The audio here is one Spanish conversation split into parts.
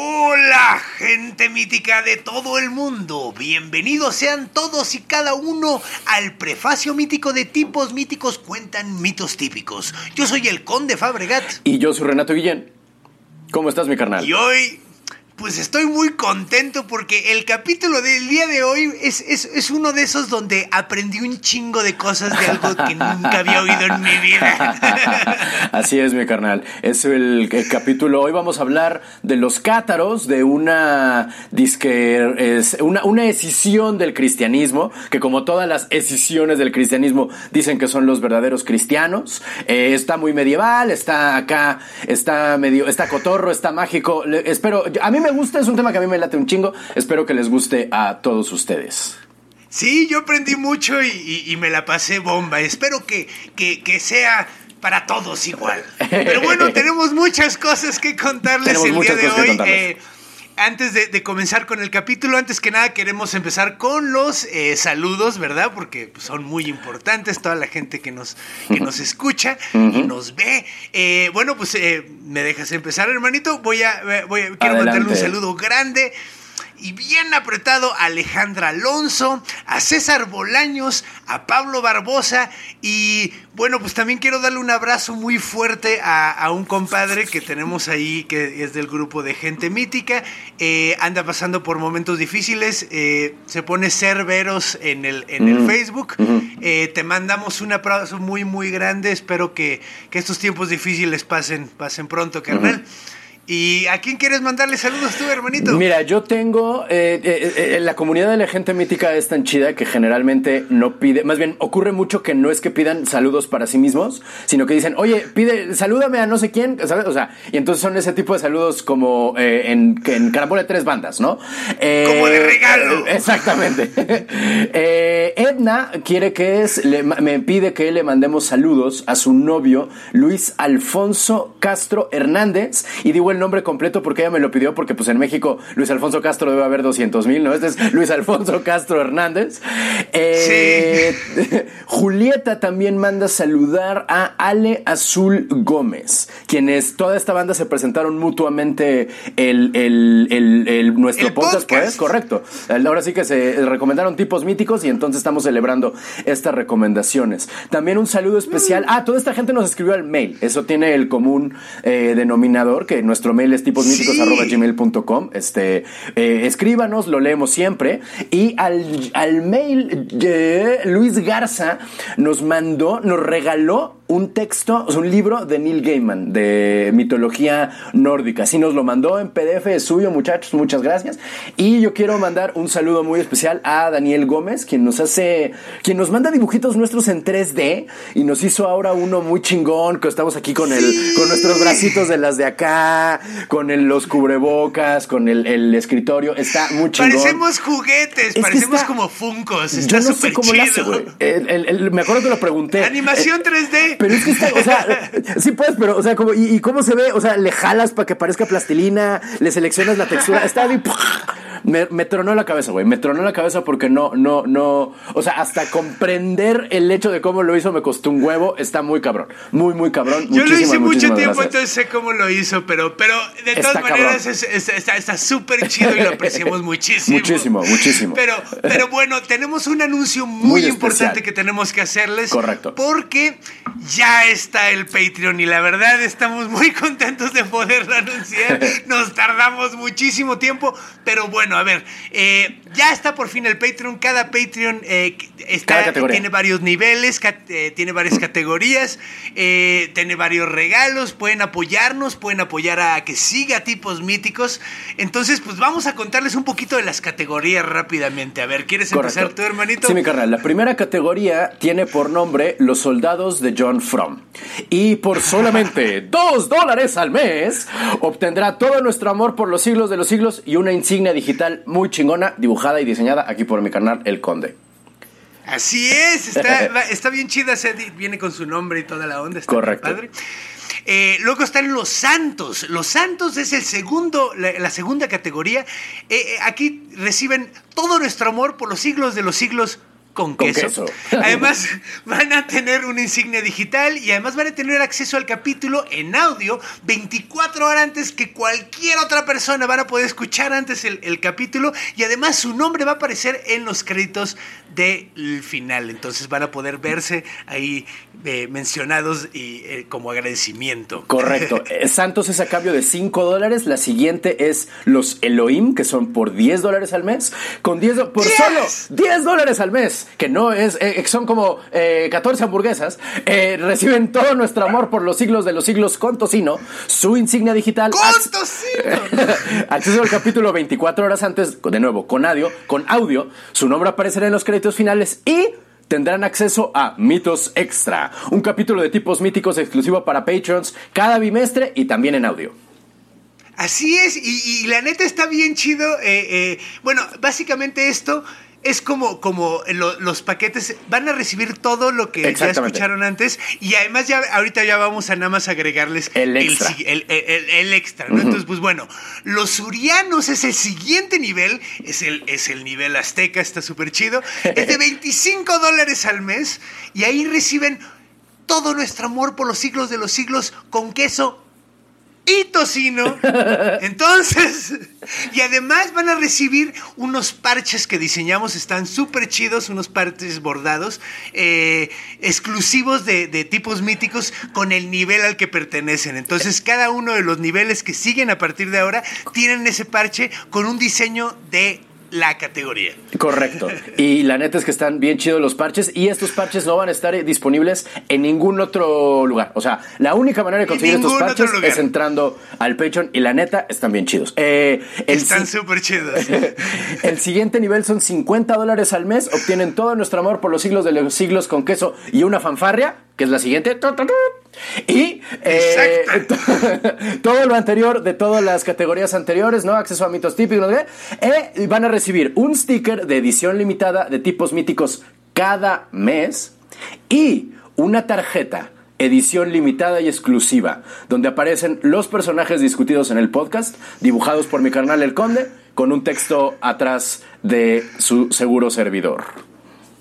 Hola, gente mítica de todo el mundo. Bienvenidos sean todos y cada uno al prefacio mítico de tipos míticos cuentan mitos típicos. Yo soy el Conde Fabregat. Y yo soy Renato Guillén. ¿Cómo estás, mi carnal? Y hoy pues estoy muy contento porque el capítulo del día de hoy es, es, es, uno de esos donde aprendí un chingo de cosas de algo que nunca había oído en mi vida. Así es, mi carnal. Es el, capítulo. Hoy vamos a hablar de los cátaros, de una disque, es una, una escisión del cristianismo, que como todas las escisiones del cristianismo dicen que son los verdaderos cristianos. Eh, está muy medieval, está acá, está medio, está cotorro, está mágico. Espero, a mí me gusta, es un tema que a mí me late un chingo. Espero que les guste a todos ustedes. Sí, yo aprendí mucho y, y, y me la pasé bomba. Espero que, que, que, sea para todos igual. Pero bueno, tenemos muchas cosas que contarles el día de hoy. Eh, antes de, de, comenzar con el capítulo, antes que nada queremos empezar con los eh, saludos, ¿verdad? Porque pues, son muy importantes, toda la gente que nos, que nos escucha y nos ve. Eh, bueno, pues eh, me dejas empezar, hermanito. Voy a, voy a quiero Adelante. mandarle un saludo grande y bien apretado a Alejandra Alonso, a César Bolaños, a Pablo Barbosa y bueno, pues también quiero darle un abrazo muy fuerte a, a un compadre que tenemos ahí que es del grupo de gente mítica, eh, anda pasando por momentos difíciles, eh, se pone Cerveros en el, en Mm. el Facebook, eh, te mandamos un abrazo muy muy grande, espero que, que estos tiempos difíciles pasen, pasen pronto, carnal. ¿Y a quién quieres mandarle saludos tú, hermanito? Mira, yo tengo. eh, eh, eh, la comunidad de la gente mítica es tan chida que generalmente no pide. Más bien, ocurre mucho que no es que pidan saludos para sí mismos, sino que dicen, oye, pide, salúdame a no sé quién, ¿sabes? O sea, y entonces son ese tipo de saludos como eh, en, que en Carambola de tres bandas, ¿no? Eh, Como de regalo. eh, Exactamente. Eh, Edna quiere que es, le- me pide que le mandemos saludos a su novio Luis Alfonso Castro Hernández y digo el nombre completo porque ella me lo pidió porque pues en México Luis Alfonso Castro debe haber 200 mil, ¿no? Este es Luis Alfonso Castro Hernández. Eh, Julieta también manda saludar a Ale Azul Gómez, quienes toda esta banda se presentaron mutuamente el, el, el- el- nuestro El podcast, pues, correcto. Ahora sí que se recomendaron tipos míticos y entonces estamos celebrando estas recomendaciones. También un saludo especial. Ah, toda esta gente nos escribió al mail. Eso tiene el común eh, denominador, que nuestro mail es Sí. tiposmíticos.gmail.com. Este, eh, escríbanos, lo leemos siempre. Y al, al mail, Luis Garza nos mandó, nos regaló un texto, o sea, un libro de Neil Gaiman, de mitología nórdica. Así nos lo mandó en PDF, es suyo, muchachos, muchas gracias. Y yo quiero mandar un saludo muy especial a Daniel Gómez, quien nos hace, quien nos manda dibujitos nuestros en 3D y nos hizo ahora uno muy chingón, que estamos aquí con el, Sí. con nuestros bracitos de las de acá, con el- los cubrebocas, con el, el escritorio. Está muy chingón. Parecemos juguetes, parecemos está- como funcos. Yo Está no sé súper cómo lo hace, chido. güey. El- el- el- me acuerdo que lo pregunté. Animación 3D. Pero es que está, o sea, sí puedes, pero, o sea, como, ¿y, y cómo se ve? O sea, le jalas para que parezca plastilina, le seleccionas la textura, está bien. Me, me tronó la cabeza, güey. Me tronó la cabeza porque no, no, no. O sea, hasta comprender el hecho de cómo lo hizo me costó un huevo. Está muy cabrón. Muy, muy cabrón. Yo lo hice mucho tiempo, gracias. entonces sé cómo lo hizo, pero, pero de Está todas maneras cabrón. es- es- está súper chido y lo apreciamos muchísimo. Muchísimo, muchísimo. Pero, pero bueno, tenemos un anuncio muy, Muy importante que tenemos que hacerles. Correcto. Porque ya está el Patreon y la verdad estamos muy contentos de poderlo anunciar. Nos tardamos muchísimo tiempo, pero bueno, a ver, eh, ya está por fin el Patreon. Cada Patreon eh, está, Cada tiene varios niveles, eh, tiene varias categorías, tiene varios regalos, pueden apoyarnos, pueden apoyar a que siga tipos míticos. Entonces, pues vamos a contarles un poquito de las categorías rápidamente. A ver, ¿quieres empezar tú, hermanito? Sí, mi carnal. La primera categoría tiene por nombre Los soldados de John Fromm. Y por solamente dos dólares al mes, obtendrá todo nuestro amor por los siglos de los siglos y una insignia digital muy chingona, dibujada y diseñada aquí por mi carnal El Conde. Así es, está, está bien chida, viene con su nombre y toda la onda, está Correcto. padre. Eh, luego están los santos. Los santos es el segundo, la, la segunda categoría. Eh, eh, aquí reciben todo nuestro amor por los siglos de los siglos con Con queso. queso. Además, van a tener una insignia digital y además van a tener acceso al capítulo en audio 24 horas antes que cualquier otra persona. Van a poder escuchar antes el, el capítulo y además su nombre va a aparecer en los créditos del final. Entonces van a poder verse ahí eh, mencionados y eh, como agradecimiento. Correcto. Eh, Santos es a cambio de 5 dólares. La siguiente es los Elohim, que son por 10 dólares al mes. Con 10 do- por ¡Diez! solo 10 dólares al mes, que no es, eh, son como eh, 14 hamburguesas. reciben todo nuestro amor por los siglos de los siglos con tocino, su insignia digital. ¡Con tocino! Acceso al capítulo 24 horas antes, de nuevo, con audio, con audio. Su nombre aparecerá en los créditos finales y tendrán acceso a Mitos Extra, un capítulo de tipos míticos exclusivo para Patreons cada bimestre y también en audio. Así es, y, la neta está bien chido. eh, eh, bueno, básicamente esto es como, como lo- los paquetes van a recibir todo lo que ya escucharon antes y además ya ahorita ya vamos a nada más agregarles El extra. si- el, el- el- el extra, ¿no? Entonces, pues bueno, los surianos es el siguiente nivel, es el, es el nivel azteca, está súper chido, es de 25 dólares al mes y ahí reciben todo nuestro amor por los siglos de los siglos con queso y tocino. Entonces, y además van a recibir unos parches que diseñamos, están súper chidos, unos parches bordados, eh, exclusivos de, de tipos míticos con el nivel al que pertenecen. Entonces, cada uno de los niveles que siguen a partir de ahora tienen ese parche con un diseño de la categoría. Correcto. Y la neta es que están bien chidos los parches y estos parches no van a estar disponibles en ningún otro lugar. O sea, la única manera de conseguir estos parches es entrando al Patreon y la neta están bien chidos. Eh, Están súper chidos. El siguiente nivel son 50 dólares al mes. Obtienen todo nuestro amor por los siglos de los siglos con queso y una fanfarria, que es la siguiente. Y eh, todo lo anterior de todas las categorías anteriores, ¿no? Acceso a mitos típicos, no. Eh, van a recibir un sticker de edición limitada de tipos míticos cada mes y una tarjeta edición limitada y exclusiva, donde aparecen los personajes discutidos en el podcast, dibujados por mi carnal El Conde, con un texto atrás de su seguro servidor.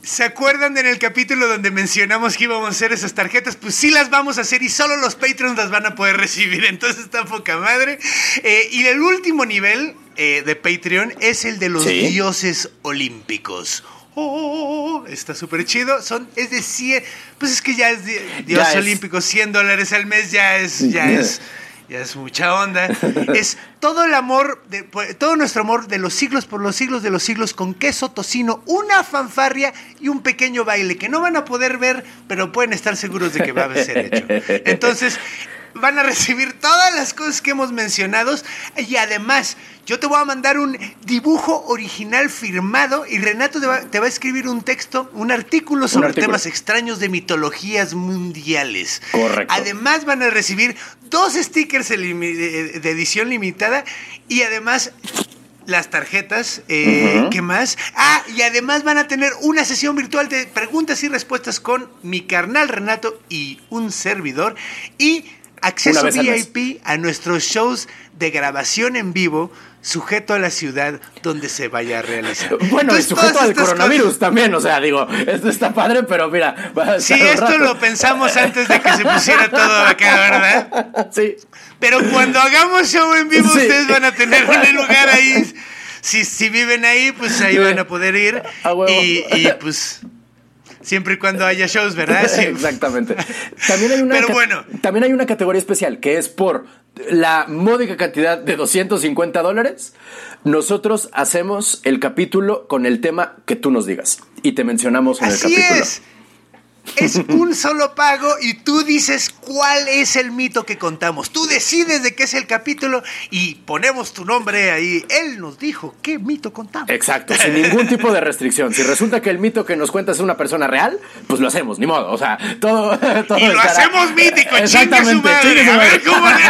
¿Se acuerdan en el capítulo donde mencionamos que íbamos a hacer esas tarjetas? Pues sí las vamos a hacer y solo los Patreons las van a poder recibir. Entonces está poca madre. Eh, y el último nivel eh, de Patreon es el de los Sí. dioses olímpicos. Oh, está súper chido. Son, es de 100. Pues es que ya es di- dios Ya es. olímpico. 100 dólares al mes ya es. Ya es ya es mucha onda. Es todo el amor, de, pues, todo nuestro amor de los siglos por los siglos de los siglos con queso, tocino, una fanfarria y un pequeño baile que no van a poder ver, pero pueden estar seguros de que va a ser hecho. Entonces, van a recibir todas las cosas que hemos mencionado y además yo te voy a mandar un dibujo original firmado y Renato te va, te va a escribir un texto, un artículo sobre artículo. temas extraños de mitologías mundiales. Correcto. Además van a recibir dos stickers de, edición limitada y además las tarjetas, eh. ¿qué más? Ah, y además van a tener una sesión virtual de preguntas y respuestas con mi carnal Renato y un servidor y acceso. VIP a nuestros shows de grabación en vivo sujeto a la ciudad donde se vaya a realizar. Bueno, y Entonces, sujeto todas al coronavirus cosas- también, o sea, digo, esto está padre, pero mira, va a Sí, esto rato. lo pensamos antes de que se pusiera todo acá, ¿verdad? Sí. Pero cuando hagamos show en vivo, Sí. ustedes van a tener un lugar ahí. Si, si viven ahí, pues ahí Sí. van a poder ir. A huevo. Y, y, pues siempre y cuando haya shows, ¿verdad? Sí. Exactamente. También hay una Pero bueno. también hay una categoría especial que es por la módica cantidad de 250 dólares. Nosotros hacemos el capítulo con el tema que tú nos digas y te mencionamos en el capítulo. es. Es un solo pago y tú dices cuál es el mito que contamos. Tú decides de qué es el capítulo y ponemos tu nombre ahí. Él nos dijo qué mito contamos. Exacto, sin ningún tipo de restricción. Si resulta que el mito que nos cuentas es una persona real, pues lo hacemos, ni modo. O sea, todo. todo Y lo hacemos mítico, su Exactamente, madre. chingue su A ver cómo le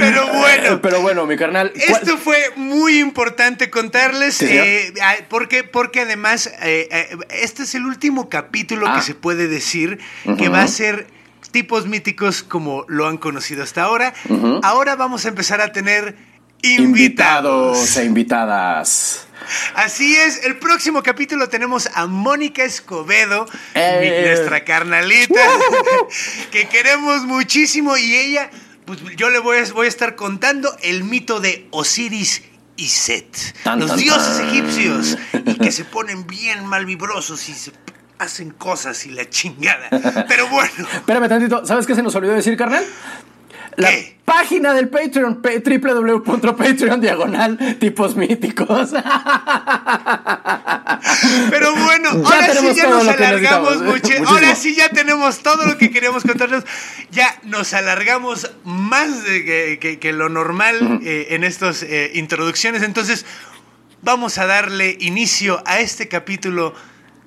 Pero bueno. Pero bueno, mi carnal. ¿cuál- Esto fue muy importante contarles, Sí, eh, porque, porque además eh, eh, este es el último capítulo Ah. que se puede decir que va a ser tipos míticos como lo han conocido hasta ahora. Ahora vamos a empezar a tener invitados. invitados e invitadas. Así es, el próximo capítulo tenemos a Mónica Escobedo, Eh. nuestra carnalita, que queremos muchísimo y ella, pues yo le voy a, voy a estar contando el mito de Osiris y Set, Tan, los tan, dioses tan. egipcios, y que se ponen bien malvibrosos y se hacen cosas y la chingada. Pero bueno, Espérame tantito, ¿sabes qué se nos olvidó decir, carnal? La ¿Qué? página del Patreon, pa- www.patreon diagonal tipos míticos. Pero bueno, Ya ahora sí ya nos alargamos mucho. Ahora sí ya tenemos todo lo que queríamos contarles. Ya nos alargamos más de que, que- que lo normal eh, en estas eh, introducciones. Entonces, vamos a darle inicio a este capítulo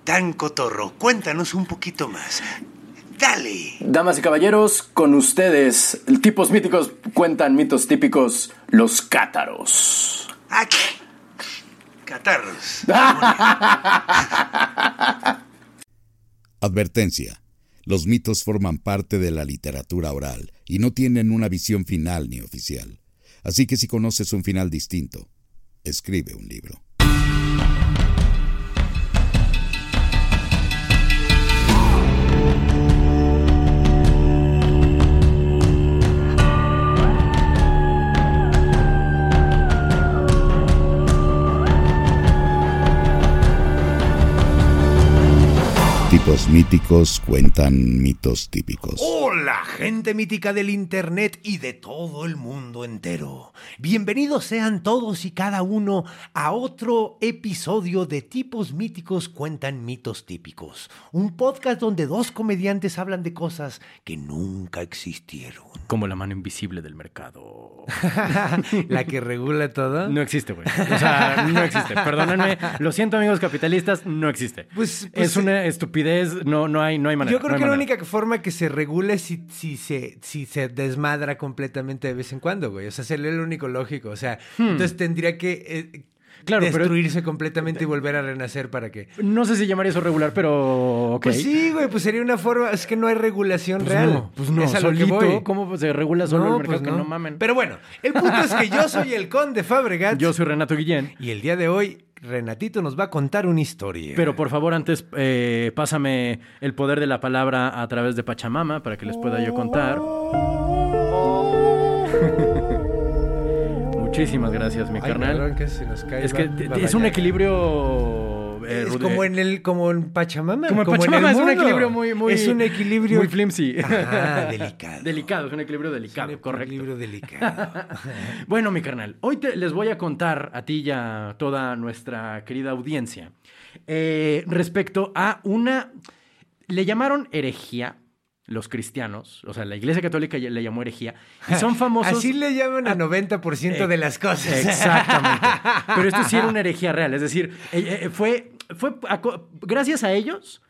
tan cotorro. Cuéntanos un poquito más. Dale. Damas y caballeros, con ustedes, tipos míticos cuentan mitos típicos, los cátaros. Ah, catarros. Advertencia. Los mitos forman parte de la literatura oral y no tienen una visión final ni oficial. Así que si conoces un final distinto, escribe un libro. Tipos míticos cuentan mitos típicos. Hola, gente mítica del Internet y de todo el mundo entero. Bienvenidos sean todos y cada uno a otro episodio de Tipos Míticos Cuentan Mitos Típicos. Un podcast donde dos comediantes hablan de cosas que nunca existieron. Como la mano invisible del mercado. La que regula todo. No existe, güey. O sea, no existe. Perdónenme. Lo siento, amigos capitalistas, no existe. Pues- pues- es una estupidez, no, no, hay, no hay manera. Yo creo no que la única forma que se regule es si, si, se, si se desmadra completamente de vez en cuando, güey. O sea, sería lo único lógico. O sea, entonces tendría que eh, Hmm. Claro, pero- destruirse completamente y volver a renacer para que... No sé si llamaría eso regular, pero. Pues sí, güey, pues sería una forma... Es que no hay regulación Pues real. no, pues no, Es a lo que solito. voy. ¿Cómo se regula solo No, el mercado? pues que no mamen. Pero bueno, el punto es que yo soy el conde Fabregat. Yo soy Renato Guillén. Y el día de hoy, Renatito nos va a contar una historia. Pero por favor, antes eh, pásame el poder de la palabra a través de Pachamama para que les pueda yo contar. Muchísimas gracias, mi Ay, carnal. cabrón, que se nos cae es que es un equilibrio. Eh, Es como en el como en Pachamama. Como en el Pachamama, es un equilibrio muy, muy. Es un equilibrio... Muy flimsy. Delicado. delicado, es un equilibrio Es delicado, un correcto. equilibrio delicado. Bueno, mi carnal, hoy te- les voy a contar a ti y a toda nuestra querida audiencia eh, respecto a una. Le llamaron herejía los cristianos, o sea, la Iglesia Católica le llamó herejía, y son famosos. Así le llaman al 90% de las cosas. Exactamente. Pero esto sí era una herejía real. Es decir, eh, eh, fue, fue gracias a ellos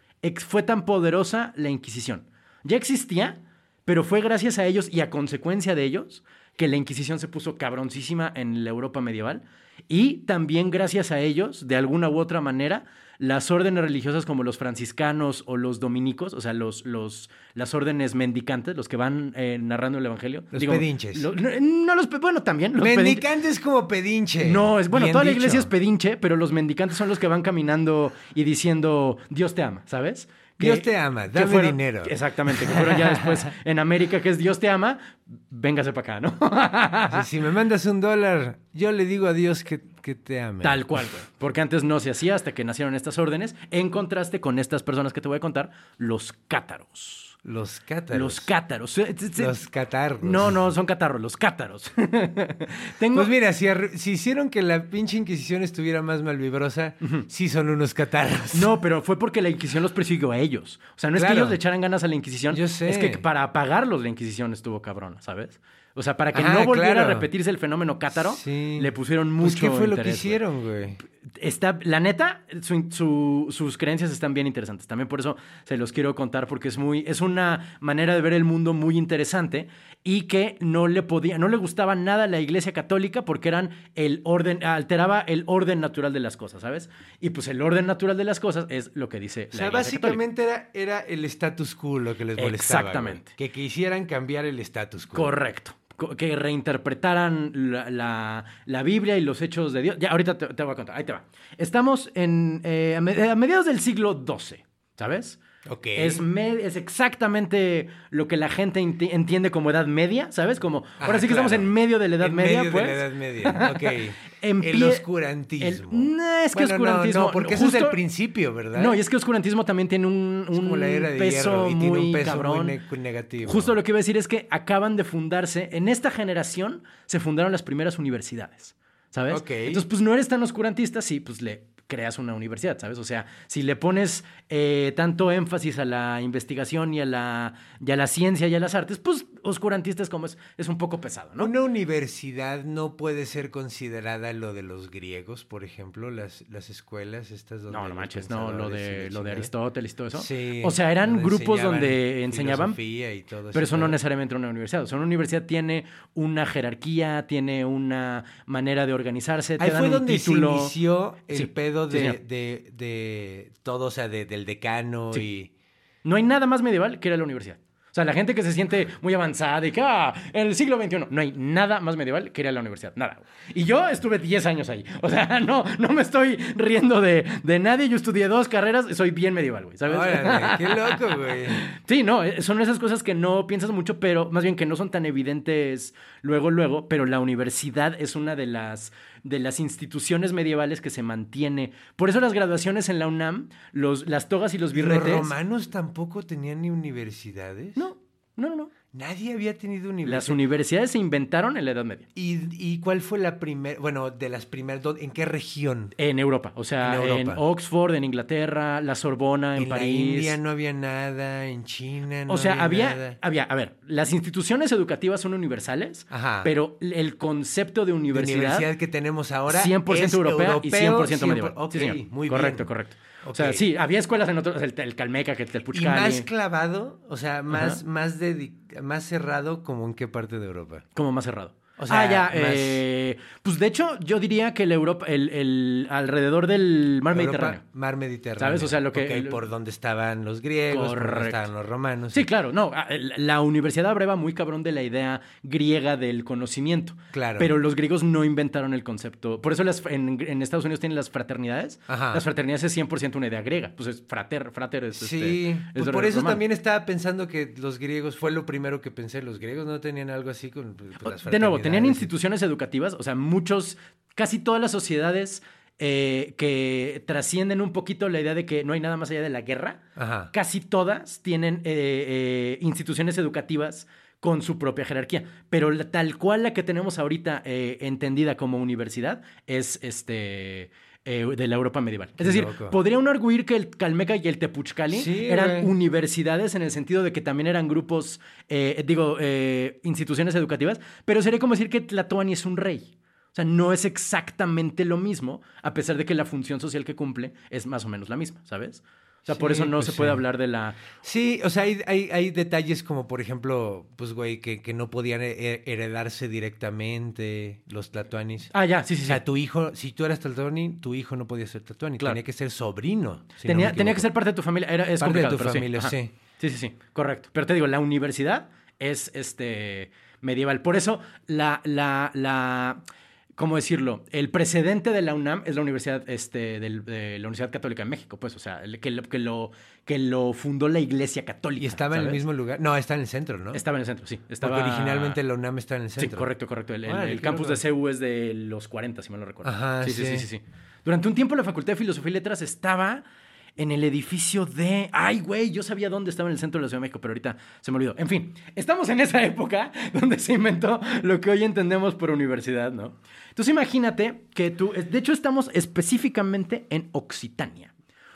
fue tan poderosa la Inquisición. Ya existía, pero fue gracias a ellos y a consecuencia de ellos que la Inquisición se puso cabroncísima en la Europa medieval. Y también gracias a ellos, de alguna u otra manera, las órdenes religiosas como los franciscanos o los dominicos, o sea, los, los, las órdenes mendicantes, los que van eh, narrando el Evangelio. Los pedinches. lo- no, no los bueno, también los pedinches. Mendicante es como pedinche. No, es bueno, Bien toda la iglesia es pedinche, pero los mendicantes son los que van caminando y diciendo Dios te ama, ¿sabes? Dios te ama, que dame dinero. Exactamente, que fueron ya después en América, que es Dios te ama, véngase para acá, ¿no? Si me mandas un dólar, yo le digo a Dios que, que te ame. Tal cual, güey. Porque antes no se hacía hasta que nacieron estas órdenes, en contraste con estas personas que te voy a contar, los cátaros. Los cátaros. Los cátaros. Los catarros. No, no, son catarros, los cátaros. Tengo... Pues mira, si, hicieron que la pinche Inquisición estuviera más malvibrosa, sí son unos catarros. No, pero fue porque la Inquisición los persiguió a ellos. O sea, no es que ellos le echaran ganas a la Inquisición. Yo sé. Es que para apagarlos la Inquisición estuvo cabrona, ¿sabes? O sea, para que Ah, no volviera claro. a repetirse el fenómeno cátaro, Sí. le pusieron Pues, mucho ¿qué fue lo que hicieron, güey? Está, la neta, su- su- sus creencias están bien interesantes. También por eso se los quiero contar, porque es muy, es una manera de ver el mundo muy interesante y que no le podía, no le gustaba nada la iglesia católica porque eran el orden, alteraba el orden natural de las cosas, ¿sabes? Y pues el orden natural de las cosas es lo que dice O la sea, iglesia católica. básicamente era, era el status quo lo que les molestaba. Exactamente. güey. Que quisieran cambiar el status quo. Correcto. Que reinterpretaran la, la- Biblia y los hechos de Dios. Ya, ahorita te, te voy a contar. Ahí te va. Estamos en, eh, a mediados del siglo XII, ¿sabes? Es, es exactamente lo que la gente enti- entiende como edad media, ¿sabes? Como, Ah, ahora sí que claro. estamos en medio de la edad En media, medio pues. de la Edad Media. Ok. el Empie- oscurantismo. el- no, es que Bueno, oscurantismo- No, no, porque eso es justo- el principio, ¿verdad? No, y es que oscurantismo también tiene un, como un la era de peso hierro y muy tiene un peso cabrón. muy ne- negativo. Justo lo que iba a decir es que acaban de fundarse, en esta generación se fundaron las primeras universidades, ¿sabes? Ok. Entonces, pues no eres tan oscurantista si pues le creas una universidad, ¿sabes? O sea, si le pones eh, tanto énfasis a la investigación y a la, y a la ciencia y a las artes, pues oscurantista es como es, es un poco pesado, ¿no? Una universidad no puede ser considerada lo de los griegos, por ejemplo, las, las escuelas estas donde... No, no manches, no, lo de, lo de. Aristóteles y todo eso. Sí. O sea, eran grupos enseñaban donde enseñaban, filosofía y todo pero eso no necesariamente una universidad. O sea, una universidad tiene una jerarquía, tiene una manera de organizarse, te Ahí dan fue un donde título. se inició el Sí, pedo de, de, de todo, o sea, de- del decano y... No hay nada más medieval que ir a la universidad. O sea, la gente que se siente muy avanzada y que, ah, en el siglo XXI, no hay nada más medieval que ir a la universidad. Nada. Y yo estuve 10 años ahí. O sea, no, no me estoy riendo de, de nadie. Yo estudié dos carreras, soy bien medieval, güey, ¿sabes? Órale, qué loco, güey. Sí, no, eh, son esas cosas que no piensas mucho, pero más bien que no son tan evidentes luego, luego, pero la universidad es una de las, de las instituciones medievales que se mantiene. Por eso las graduaciones en la UNAM, los, las togas y los ¿Y ¿Los birretes... romanos tampoco tenían ni universidades? No, no, no, no. Nadie había tenido universidades. Las universidades se inventaron en la Edad Media. ¿Y, y cuál fue la primera, bueno, de las primeras, ¿en qué región? En Europa, o sea, En en, Europa. Oxford, en Inglaterra, la Sorbona, en, En París. India no había nada, en China no o sea, había, nada. había, a ver, las instituciones educativas son universales, Ajá. pero el concepto de De universidad, universidad que tenemos ahora 100% es europea y 100% europeo, medieval. 100%. Sí. Ok, muy correcto, bien. correcto. O sea, sí, había escuelas en otros, el, el Calmeca, que el Y Telpuchcali. más clavado, o sea, más, Ajá. más, más cerrado, como en qué parte de Europa. Como más cerrado. O sea, ah, ya. más- eh, pues de hecho, yo diría que el Europa, el, el alrededor del mar Europa, Mediterráneo. Mar Mediterráneo. ¿Sabes? O sea, lo que- Ok, por donde estaban los griegos, por donde estaban los romanos. Sí, claro, no. La universidad abreva muy cabrón de la idea griega del conocimiento. Claro. Pero los griegos no inventaron el concepto. Por eso las, en, en Estados Unidos tienen las fraternidades. Ajá. Las fraternidades es 100% una idea griega. Pues es frater, frater es Sí, este, es pues por eso romano. también estaba pensando que los griegos, fue lo primero que pensé, los griegos no tenían algo así con pues, las De nuevo, tenían instituciones educativas, o sea, muchos, casi todas las sociedades eh, que trascienden un poquito la idea de que no hay nada más allá de la guerra, Ajá. casi todas tienen eh, eh, instituciones educativas con su propia jerarquía. Pero la- tal cual la que tenemos ahorita entendida como universidad es este eh, de la Europa medieval. Es decir, loco. podría uno arguir que el Calmeca y el Tepuchcali Sí, eran güey. universidades en el sentido de que también eran grupos, eh, digo, eh, instituciones educativas, pero sería como decir que Tlatoani es un rey. O sea, no es exactamente lo mismo, a pesar de que la función social que cumple es más o menos la misma, ¿sabes? O sea, por eso no pues se puede sí. hablar de la... Sí, o sea, hay, hay, hay detalles como, por ejemplo, pues, güey, que, que no podían he- heredarse directamente los tlatoanis. Ah, ya, sí, o sí, sí. sea, tu hijo, si tú eras tlatoani, tu hijo no podía ser tlatoani. Claro. Tenía que ser sobrino. si tenía, tenía que ser parte de tu familia. Era, es Parte de tu familia, sí. Sí, sí, sí, correcto. Pero te digo, la universidad es este medieval. Por eso, la, la, la, ¿cómo decirlo? El precedente de la UNAM es la Universidad, este, de la Universidad Católica de México, pues, o sea, que lo, que lo, que lo fundó la Iglesia Católica. Y estaba en el mismo lugar. No, está en el centro, ¿no? Estaba en el centro, sí. Estaba... Porque originalmente la UNAM está en el Sí, centro. correcto, correcto. El, campus de CEU es de los 40, si mal no recuerdo. Ajá, sí, sí, sí, sí. sí, sí. Durante un tiempo la Facultad de Filosofía y Letras estaba en el edificio de... Ay, güey, yo sabía dónde estaba en el centro de la Ciudad de México, pero ahorita se me olvidó. En fin, estamos en esa época donde se inventó lo que hoy entendemos por universidad, ¿no? Entonces imagínate que tú... De hecho, estamos específicamente en Occitania.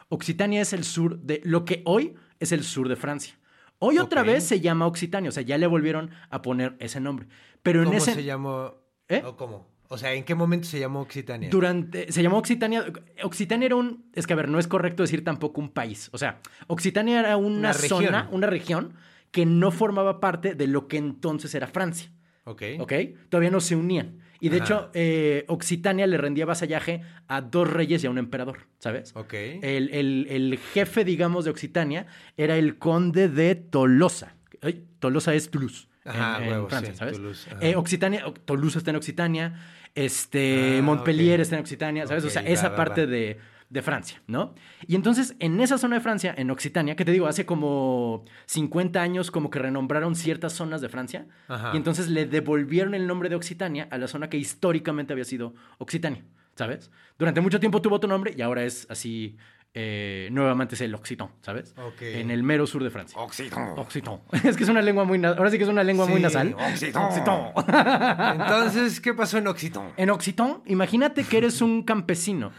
Occitania es el sur de... Lo que hoy es el sur de Francia. Hoy otra vez se llama Occitania, o sea, ya le volvieron a poner ese nombre. Pero en ¿Cómo ese... se llamó? ¿Eh? ¿O cómo? O sea, ¿en qué momento se llamó Occitania? Durante, se llamó Occitania. Occitania era un. Es que a ver, no es correcto decir tampoco un país. O sea, Occitania era una, Una región. zona, una región que no formaba parte de lo que entonces era Francia. Ok. ¿Ok? Todavía no se unían. Y de Ajá. hecho, eh, Occitania le rendía vasallaje a dos reyes y a un emperador, ¿sabes? Ok. El, el- el jefe, digamos, de Occitania era el conde de Tolosa. Ay, Tolosa es Toulouse. Ajá, en, en huevo, Francia, sí, ¿sabes? Toulouse, ajá. Eh, Occitania, Toulouse está en Occitania, este, Ah, Montpellier ok. está en Occitania, ¿sabes? o sea, va, esa va, parte va. de, de Francia, ¿no? Y entonces, en esa zona de Francia, en Occitania, que te digo, hace como 50 años como que renombraron ciertas zonas de Francia, Ajá. y entonces le devolvieron el nombre de Occitania a la zona que históricamente había sido Occitania, ¿sabes? Durante mucho tiempo tuvo otro nombre y ahora es así, eh, nuevamente es el Occitan, ¿sabes? En el mero sur de Francia. Occitan. Occitan. Es que es una lengua muy... Ahora sí que es una lengua muy nasal. Occitan. Entonces, ¿qué pasó en Occitan? En Occitan, imagínate que eres un campesino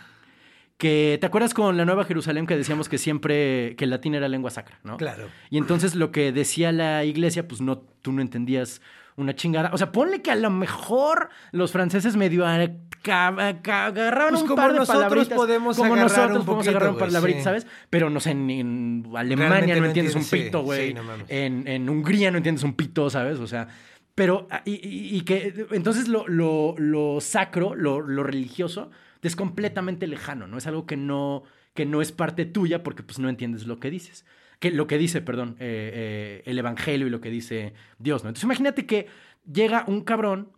que, ¿te acuerdas con la Nueva Jerusalén que decíamos que siempre, que el latín era lengua sacra, ¿no? Claro. Y entonces lo que decía la iglesia, pues no, tú no entendías una chingada. O sea, ponle que a lo mejor los franceses medio a- ca- ca- agarraban Pues un par de nosotros palabritas. podemos como agarrar nosotros un podemos poquito, agarrar un güey, palabritas, sí. ¿sabes? Pero no sé, en, en Alemania Realmente no entiendes un pito, güey. sí, no mames. en, en Hungría no entiendes un pito, ¿sabes? O sea, pero, ah, y, que, entonces lo, lo- lo sacro, lo, lo religioso, es completamente lejano, ¿no? Es algo que no, que no es parte tuya porque pues no entiendes lo que dices. Que, lo que dice, perdón, eh, eh, el evangelio y lo que dice Dios, ¿no? Entonces imagínate que llega un cabrón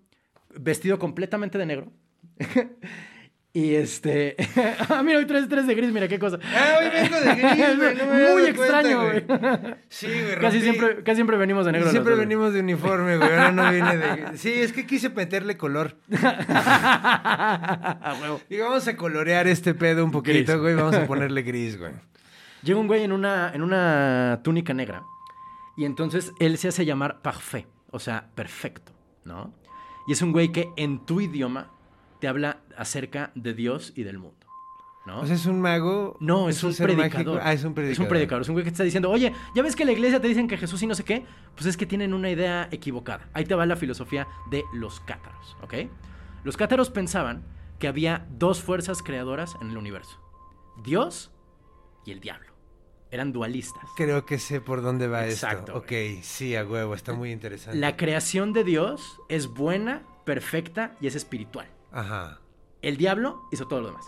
vestido completamente de negro. Y este. ah, mira, hoy traes tres de gris, mira qué cosa. Ah, hoy vengo de gris, güey, no me había Muy cuenta, extraño, güey. Sí, güey. Casi siempre, casi siempre venimos de negro. Siempre venimos de uniforme, güey. Ahora no viene de. Sí, es que quise meterle color. A huevo. Digo, vamos a colorear este pedo un poquito, Gris. güey. Vamos a ponerle gris, güey. Llega un güey en una, en una túnica negra. Y entonces él se hace llamar parfait, o sea, perfecto, ¿no? Y es un güey que en tu idioma te habla acerca de Dios y del mundo, ¿no? O sea, es un mago. No, es, un predicador. Ah, es un predicador. Es un predicador. Es un güey que te está diciendo, oye, ¿ya ves que en la iglesia te dicen que Jesús y no sé qué? Pues es que tienen una idea equivocada. Ahí te va la filosofía de los cátaros, ¿ok? Los cátaros pensaban que había dos fuerzas creadoras en el universo. Dios y el diablo. Eran dualistas. Creo que sé por dónde va Exacto, esto. Ok, sí, a huevo. Está muy interesante. La creación de Dios es buena, perfecta y es espiritual. Ajá. El diablo hizo todo lo demás.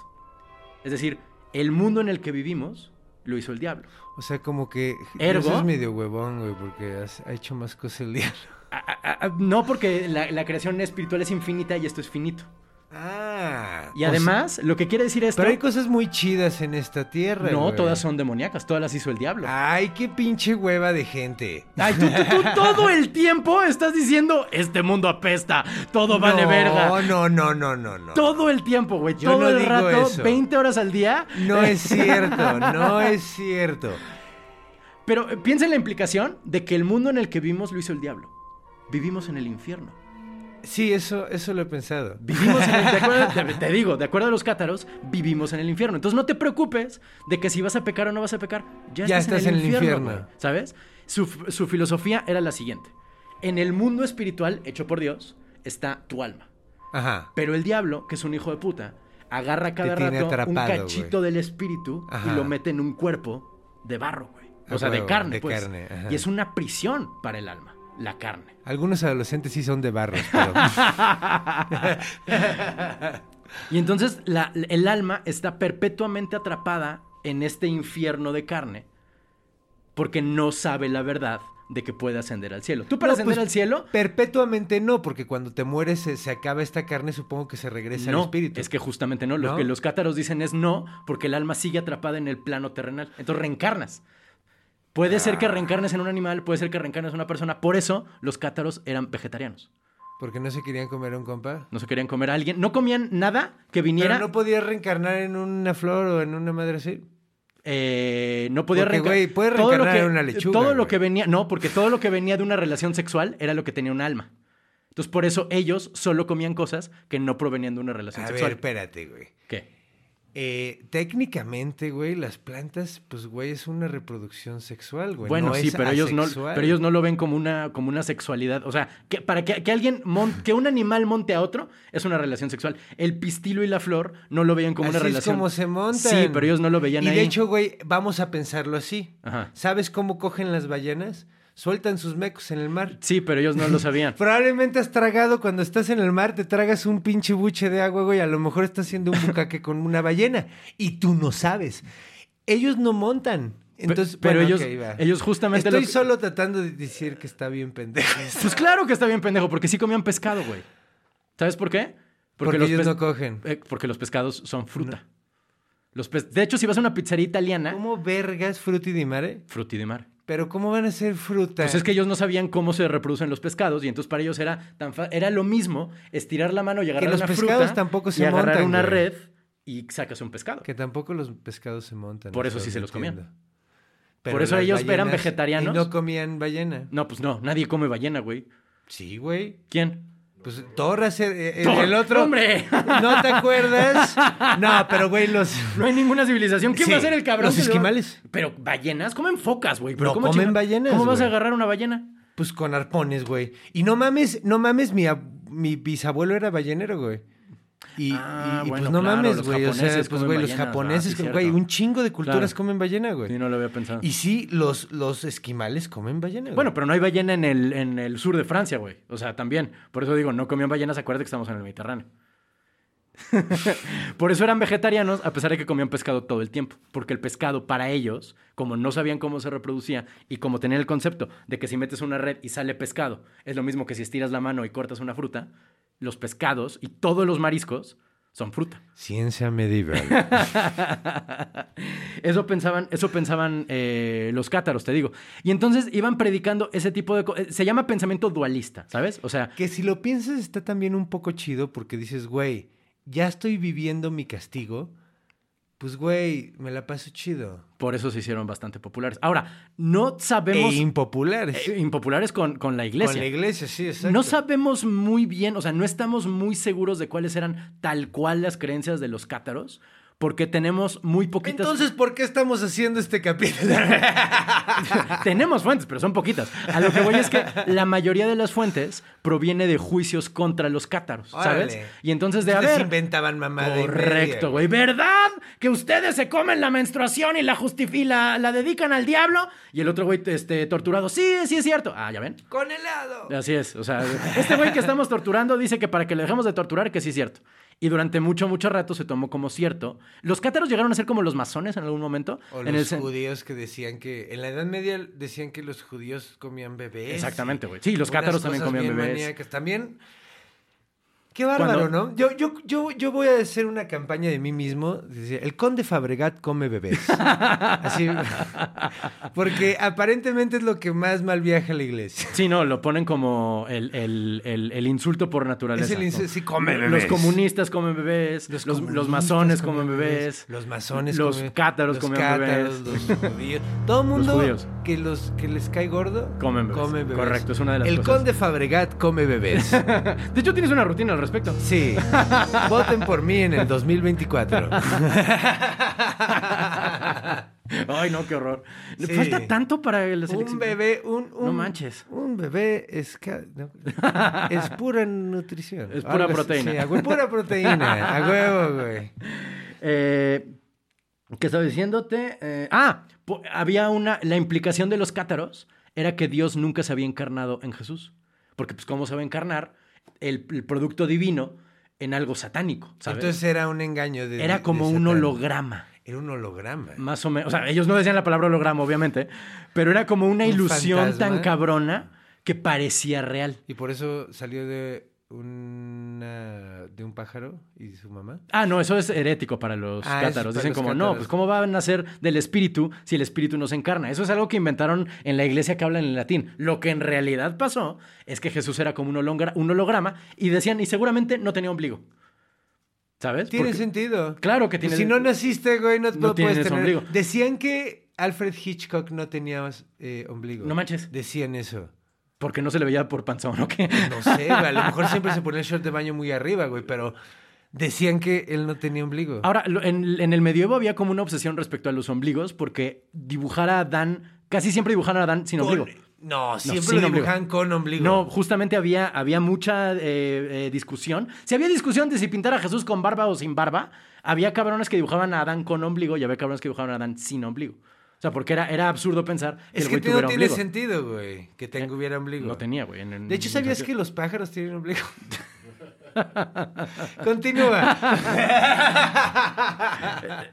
Es decir, el mundo en el que vivimos lo hizo el diablo. O sea, como que. Ergo- es medio huevón, güey, porque has- ha hecho más cosas el diablo. No, porque la, la creación espiritual es infinita y esto es finito. Ah. Y además, lo que quiere decir esto... pero hay cosas muy chidas en esta tierra. No, güey. todas son demoníacas, todas las hizo el diablo. Ay, qué pinche hueva de gente. Ay, tú, tú- tú todo el tiempo estás diciendo, este mundo apesta, todo vale no, verga. No, no, no, no, no. Todo el tiempo, güey. Yo Todo no el digo rato, eso. 20 horas al día. No es cierto, no es cierto. Pero eh, piensa en la implicación de que el mundo en el que vivimos lo hizo el diablo. Vivimos en el infierno. Sí, eso, eso lo he pensado. Vivimos en el, de acuerdo- te, te digo, de acuerdo a los cátaros, vivimos en el infierno. Entonces no te preocupes de que si vas a pecar o no vas a pecar, ya, Ya estás, estás en el en el infierno, ¿sabes? Su, su filosofía era la siguiente. En el mundo espiritual hecho por Dios está tu alma. Ajá. Pero el diablo, que es un hijo de puta, agarra cada rato un cachito del espíritu Ajá. y lo mete en un cuerpo de barro, güey. O A sea, de carne, de pues. carne. Y es una prisión para el alma, la carne. Algunos adolescentes sí son de barros, pero. Y entonces la- el alma está perpetuamente atrapada en este infierno de carne porque no sabe la verdad de que puede ascender al cielo. Tú para No, ascender pues, al cielo, Perpetuamente no, porque cuando te mueres se, se acaba esta carne, supongo que se regresa no, al espíritu. es que justamente no. Lo ¿No? que los cátaros dicen es no, porque el alma sigue atrapada en el plano terrenal. Entonces reencarnas. Puede ser Ah. que reencarnes en un animal, puede ser que reencarnes en una persona. Por eso los cátaros eran vegetarianos. Porque no se querían comer a un compa. No se querían comer a alguien. No comían nada que viniera. Pero no podías reencarnar en una flor o en una madre así. Eh, no podía Porque, reenca- güey, puede todo lo reencarnar que- en una lechuga, Todo lo que venía, no, porque todo lo que venía de una relación sexual era lo que tenía un alma. Entonces, por eso ellos solo comían cosas que no provenían de una relación A ver, sexual. espérate, güey. ¿Qué? Eh, técnicamente, güey, las plantas, pues, güey, es una reproducción sexual, güey. Bueno, no sí, pero ellos, no, pero ellos no lo ven como una, como una sexualidad. O sea, que para que, que alguien mon- que un animal monte a otro es una relación sexual. El pistilo y la flor no lo veían como una relación. es como se montan. Sí, pero ellos no lo veían Y ahí. de hecho, güey, vamos a pensarlo así. Ajá. ¿Sabes cómo cogen las ballenas? Sueltan sus mecos en el mar. Sí, pero ellos no lo sabían. Probablemente has tragado cuando estás en el mar, te tragas un pinche buche de agua, güey. A lo mejor estás haciendo un bucaque con una ballena y tú no sabes. Ellos no montan. Entonces, pero bueno, ellos, ellos justamente Estoy que- solo tratando de decir que está bien pendejo. esto. Pues claro que está bien pendejo, porque sí comían pescado, güey. ¿Sabes por qué? Porque los ellos no cogen. eh, porque los pescados son fruta. Los pes- De hecho, si vas a una pizzería italiana, ¿Cómo vergas fruti di mare? fruti de mar. Pero ¿cómo van a ser fruta? Pues es que ellos no sabían cómo se reproducen los pescados y entonces para ellos era tan fa- era lo mismo estirar la mano y agarrar los una pescados fruta tampoco se y agarrar una güey. red y sacas un pescado. Que tampoco los pescados se montan. Por eso sí se los comían. entiendo. Por eso ellos eran vegetarianos. Y no comían ballena. No, pues no, nadie come ballena, güey. Sí, güey. ¿Quién? Pues Torres, eh, eh, el otro. ¡hombre! ¿No te acuerdas? No, pero güey, los. No hay ninguna civilización. ¿Quién Sí, va a ser el cabrón? los esquimales. Pero ballenas comen focas, güey. Pero ¿cómo comen ballenas, ¿Cómo vas a agarrar una ballena? Pues con arpones, güey. Y no mames, no mames, mi bisabuelo era ballenero, güey. Y, Ah, y- y, bueno, pues no claro, mames, güey. O sea, pues güey, los japoneses, güey, un chingo de culturas Claro. comen ballena, güey. Sí, no lo había pensado. Y sí, los, los esquimales comen ballena, güey. Bueno, pero no hay ballena en el, en el sur de Francia, güey. O sea, también. Por eso digo, no comían ballenas, acuérdate que estamos en el Mediterráneo. Por eso eran vegetarianos, a pesar de que comían pescado todo el tiempo. Porque el pescado, para ellos, como no sabían cómo se reproducía y como tenían el concepto de que si metes una red y sale pescado, es lo mismo que si estiras la mano y cortas una fruta, los pescados y todos los mariscos son fruta. Ciencia medieval. Eso pensaban, eso pensaban eh, los cátaros, te digo. Y entonces iban predicando ese tipo de cosas. Se llama pensamiento dualista, ¿sabes? O sea, que si lo piensas está también un poco chido porque dices, güey, ya estoy viviendo mi castigo. Pues, güey, me la paso chido. por eso se hicieron bastante populares. Ahora, no sabemos... E impopulares. eh, impopulares con, con la iglesia. Con la iglesia, sí, exacto. No sabemos muy bien, o sea, no estamos muy seguros de cuáles eran tal cual las creencias de los cátaros, porque tenemos muy poquitas... Entonces, ¿por qué estamos haciendo este capítulo? tenemos fuentes, pero son poquitas. A lo que voy es que la mayoría de las fuentes proviene de juicios contra los cátaros, ¿sabes? Órale. Y entonces de Ustedes haber... inventaban mamada y Correcto, güey. ¿Verdad? Que ustedes se comen la menstruación y la y la, la dedican al diablo. Y el otro güey este, torturado. Sí, sí es cierto. Ah, ya ven. Con helado. Así es. O sea, este güey que estamos torturando dice que para que le dejemos de torturar, que sí es cierto. Y durante mucho, mucho rato se tomó como cierto. Los cátaros llegaron a ser como los masones en algún momento. O en los el judíos que decían que en la Edad Media decían que los judíos comían bebés. Exactamente, güey. Sí, los cátaros también comían bebés. maníacas. También. Qué bárbaro, Cuando- ¿no? Yo, yo, yo, yo voy a hacer una campaña de mí mismo. decir, el conde Fabregat come bebés. Así. Porque aparentemente es lo que más mal viaja a la iglesia. Sí, no, lo ponen como el, el- el- el insulto por naturaleza. Es el insulto, sí, come Los bebés. comunistas comen bebés, los, los, masones comen bebés, Los masones los comen- cátaros los comen cátaros, bebés. Los judíos. Todo el mundo que, los, que les cae gordo Comen bebés. Correcto, es una de las El cosas. conde Fabregat come bebés. De hecho, tienes una rutina al respecto. Sí. Voten por mí en el 2024. Ay, no, qué horror. Sí. Falta tanto para selección. un bebé, un, un- No manches. Un bebé es, no, es pura nutrición. Es pura Algo proteína. sí, a pura proteína. A huevo, güey. Eh, ¿Qué estaba diciéndote? Eh, ah, había una. La implicación de los cátaros era que Dios nunca se había encarnado en Jesús. Porque, pues, ¿cómo se va a encarnar el, el producto divino en algo satánico? ¿sabes? Entonces era un engaño de. era como de un holograma. Era un holograma. Más o menos. O sea, ellos no decían la palabra holograma, obviamente. Pero era como una Un ilusión fantasma. tan cabrona que parecía real. Y por eso salió de una de un pájaro y su mamá. Ah, no, eso es herético para los Ah, cátaros. para Dicen los como, no, pues ¿cómo va a nacer del espíritu si el espíritu no se encarna? Eso es algo que inventaron en la iglesia que hablan en latín. Lo que en realidad pasó es que Jesús era como un, hologra- un holograma y decían, y seguramente no tenía ombligo. ¿Sabes? Tiene Porque- sentido. Claro que Pues tiene si no naciste, güey, no, puedes tener. ombligo. Decían que Alfred Hitchcock no tenía eh, ombligo. No manches. Decían eso. Porque no se le veía por panzón, ¿o qué? No sé, güey, a lo mejor siempre se ponía el short de baño muy arriba, güey, pero Decían que él no tenía ombligo. Ahora, en, en el medievo había como una obsesión respecto a los ombligos porque dibujar a Adán, casi siempre dibujaron a Adán sin Con- ombligo. No, siempre sin lo ombligo. dibujaban con ombligo. No, justamente había, había mucha eh, eh, discusión. Si había discusión de si pintar a Jesús con barba o sin barba, había cabrones que dibujaban a Adán con ombligo y había cabrones que dibujaban a Adán sin ombligo. O sea, porque era, era absurdo pensar que es el que güey no tuviera tiene ombligo. sentido, güey, que tenga hubiera ombligo. No tenía, güey. en- en- De hecho, en- ¿sabías que los pájaros tienen ombligo? Continúa.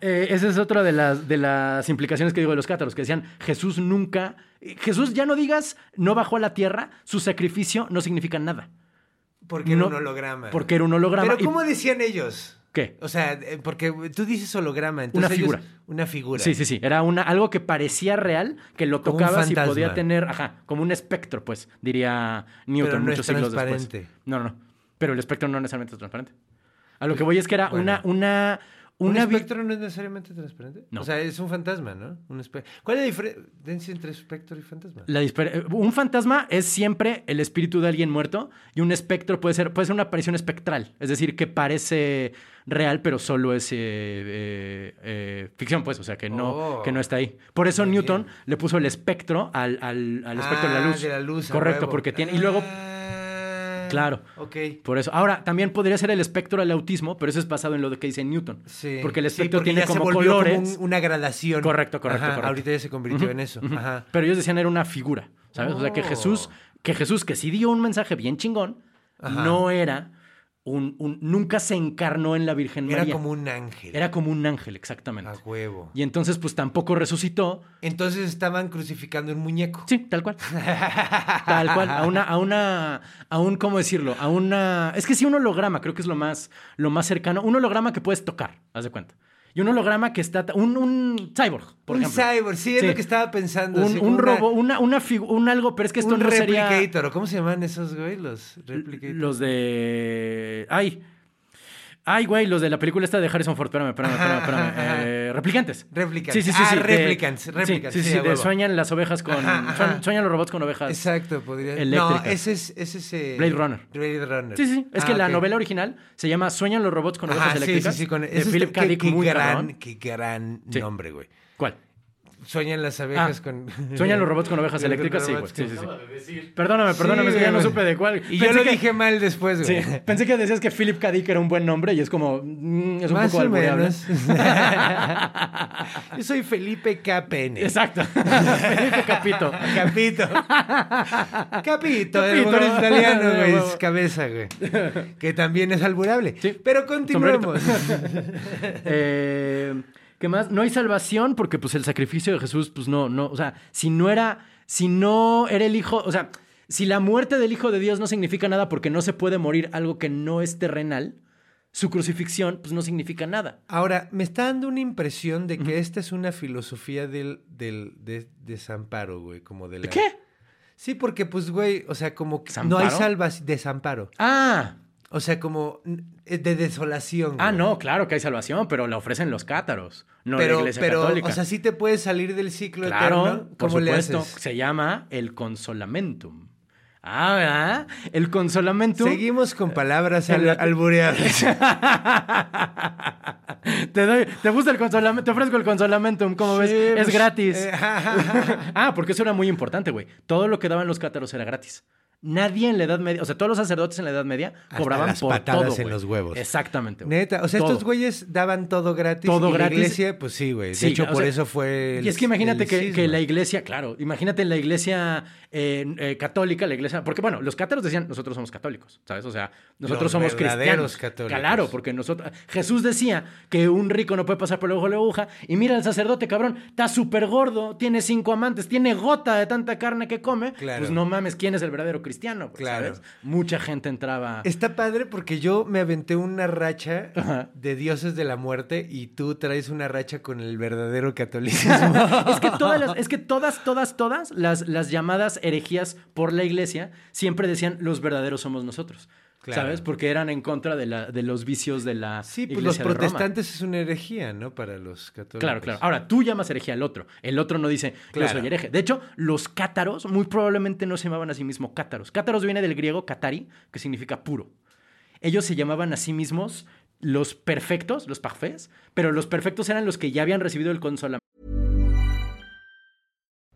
Eh, esa es otra de las, de las implicaciones que digo de los cátaros, que decían, Jesús nunca... Jesús, ya no digas, no bajó a la tierra, su sacrificio no significa nada. Porque era No, un holograma. Porque era un holograma. Pero y- ¿cómo decían ellos? ¿Qué? O sea, eh, porque tú dices holograma, entonces Una ellos- figura. una figura. Sí, sí, sí. Era una, algo que parecía real, que lo tocabas y podía tener, ajá, como un espectro, pues, diría Newton Pero no muchos es siglos transparente. después. No, no, no. Pero el espectro no necesariamente es transparente. A lo que voy es que era Bueno. una, una, ¿Un espectro no es necesariamente transparente? No. O sea, es un fantasma, ¿no? Un ¿Cuál es la diferencia entre espectro y fantasma? La un fantasma es siempre el espíritu de alguien muerto y un espectro puede ser, puede ser una aparición espectral, es decir, que parece real pero solo es eh, eh, eh, ficción, pues, o sea, que no, Oh. que no está ahí. Por eso Newton bien. le puso el espectro al, al- al espectro de la Ah, luz. de la luz, a Correcto, porque tiene... Y luego, Ah, Claro. Ok. por eso. Ahora, también podría ser el espectro del autismo, pero eso es basado en lo que dice Newton. Sí. Porque el Sí, espectro porque tiene ya se como volvió colores. un- una gradación. Correcto, correcto, Ajá, correcto. Ahorita ya se convirtió en eso. Ajá. Pero ellos decían era una figura, ¿sabes? O sea, que Oh. Jesús, que Jesús, que sí dio un mensaje bien chingón, Ajá. no era un, un- nunca se encarnó en la Virgen Era María. como un ángel. Era como un ángel, exactamente. A huevo. Y entonces, pues tampoco resucitó. Entonces estaban crucificando un muñeco. Sí, tal cual. Tal cual. A una, a una, a un, ¿cómo decirlo? A una. Es que sí, un holograma, creo que es lo más, lo más cercano. Un holograma que puedes tocar, haz de cuenta. Y un holograma que está. Un, un cyborg, por un ejemplo. cyborg, sí, es Sí. lo que estaba pensando. Un, un robo, una, una un algo, pero es que esto un no sería. replicator. ¿o ¿Cómo se llaman esos, güey? Los replicators. Los de. Ay. Ay, güey, los de la película esta de Harrison Ford. Espérame, espérame, espérame. espérame. Ajá. Eh, replicantes. Replicantes. Sí, sí, sí. Ah, sí, de- replicants, sí, Sí, sí, de sueñan las ovejas con. Ajá, sueñan- los robots con ovejas. Exacto, podría. Eléctricas. No, ese es, ese es eh, Blade Runner. Blade Runner. Sí, sí. Es Ah, que la novela original se llama Sueñan los robots con ovejas Ajá, sí, sí, eléctricas. sí, con de Philip K. Dick, qué muy gran, cabrón. qué gran nombre, güey. ¿Cuál? Sueñan las abejas Ah, con. Sueñan los robots con ovejas eléctricas, sí, güey. Sí, sí, sí. Perdóname, perdóname, Sí, es que ya no supe de cuál. Y yo lo que- dije mal después, Sí, güey. pensé que decías que Philip K. Dick era un buen nombre y es como. mm, es un Más poco albureable. Yo soy Felipe KPN. Exacto. Felipe Capito. Capito. Capito, el italiano, güey. Es cabeza, güey. Que también es alburable. Sí. Pero continuemos. Eh, ¿Qué más? No hay salvación porque pues el sacrificio de Jesús, pues no, no, o sea, si no era, si no era el hijo, o sea, si la muerte del hijo de Dios no significa nada porque no se puede morir algo que no es terrenal, su crucifixión pues no significa nada. Ahora, me está dando una impresión de que esta es una filosofía del, del de, desamparo, güey. Como de la... ¿Qué? Sí, porque, pues, güey, o sea, como que no hay salvación. Desamparo. Ah, O sea, como mm, de desolación. ah, güey. no, claro que hay salvación, pero la ofrecen los cátaros, no pero, la iglesia pero, católica. o sea, sí te puedes salir del ciclo Claro, eterno. por ¿Cómo le supuesto. haces? Se llama el consolamentum. Ah, ¿verdad? El consolamentum. Seguimos con palabras En al, la- albureadas. te doy, te gusta el consolamentum, te ofrezco el consolamentum, ¿cómo ves? Es pues, gratis. eh, ah, porque eso era muy importante, güey. Todo lo que daban los cátaros era gratis. Nadie en la Edad Media, o sea, todos los sacerdotes en la Edad Media Hasta cobraban las por patadas todo, en los huevos. Exactamente. güey. Neta, o sea, Todo. estos güeyes daban todo gratis. Todo y gratis. La iglesia, pues sí, güey. De Sí, hecho, por sea, eso fue. el- y es que imagínate que, que la iglesia, claro, imagínate en la iglesia eh, eh, católica, la iglesia, porque bueno, los cátaros decían, nosotros somos católicos, ¿sabes? O sea, nosotros Los somos cristianos. católicos. Claro, porque nosotros, Jesús decía que un rico no puede pasar por el ojo de la aguja, y mira el sacerdote, cabrón, está súper gordo, tiene cinco amantes, tiene gota de tanta carne que come, Claro. pues no mames, ¿quién es el verdadero cristiano? güey, Claro. ¿sabes? Mucha gente entraba... Está padre porque yo me aventé una racha Ajá. de dioses de la muerte y tú traes una racha con el verdadero catolicismo. Es que todas, las- es que todas, todas, todas las, las llamadas herejías por la iglesia siempre decían los verdaderos somos nosotros. Claro. ¿Sabes? Porque eran en contra de, la, de los vicios de la Sí, pues iglesia los de Roma. protestantes es una herejía, ¿no? Para los católicos. Claro, claro. Ahora, tú llamas herejía al otro. El otro no dice, Claro. yo soy hereje. De hecho, los cátaros muy probablemente no se llamaban a sí mismos cátaros. Cátaros viene del griego katari, que significa puro. Ellos se llamaban a sí mismos los perfectos, los parfaits, pero los perfectos eran los que ya habían recibido el consolamiento.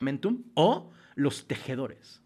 BlueNile.com. o los tejedores.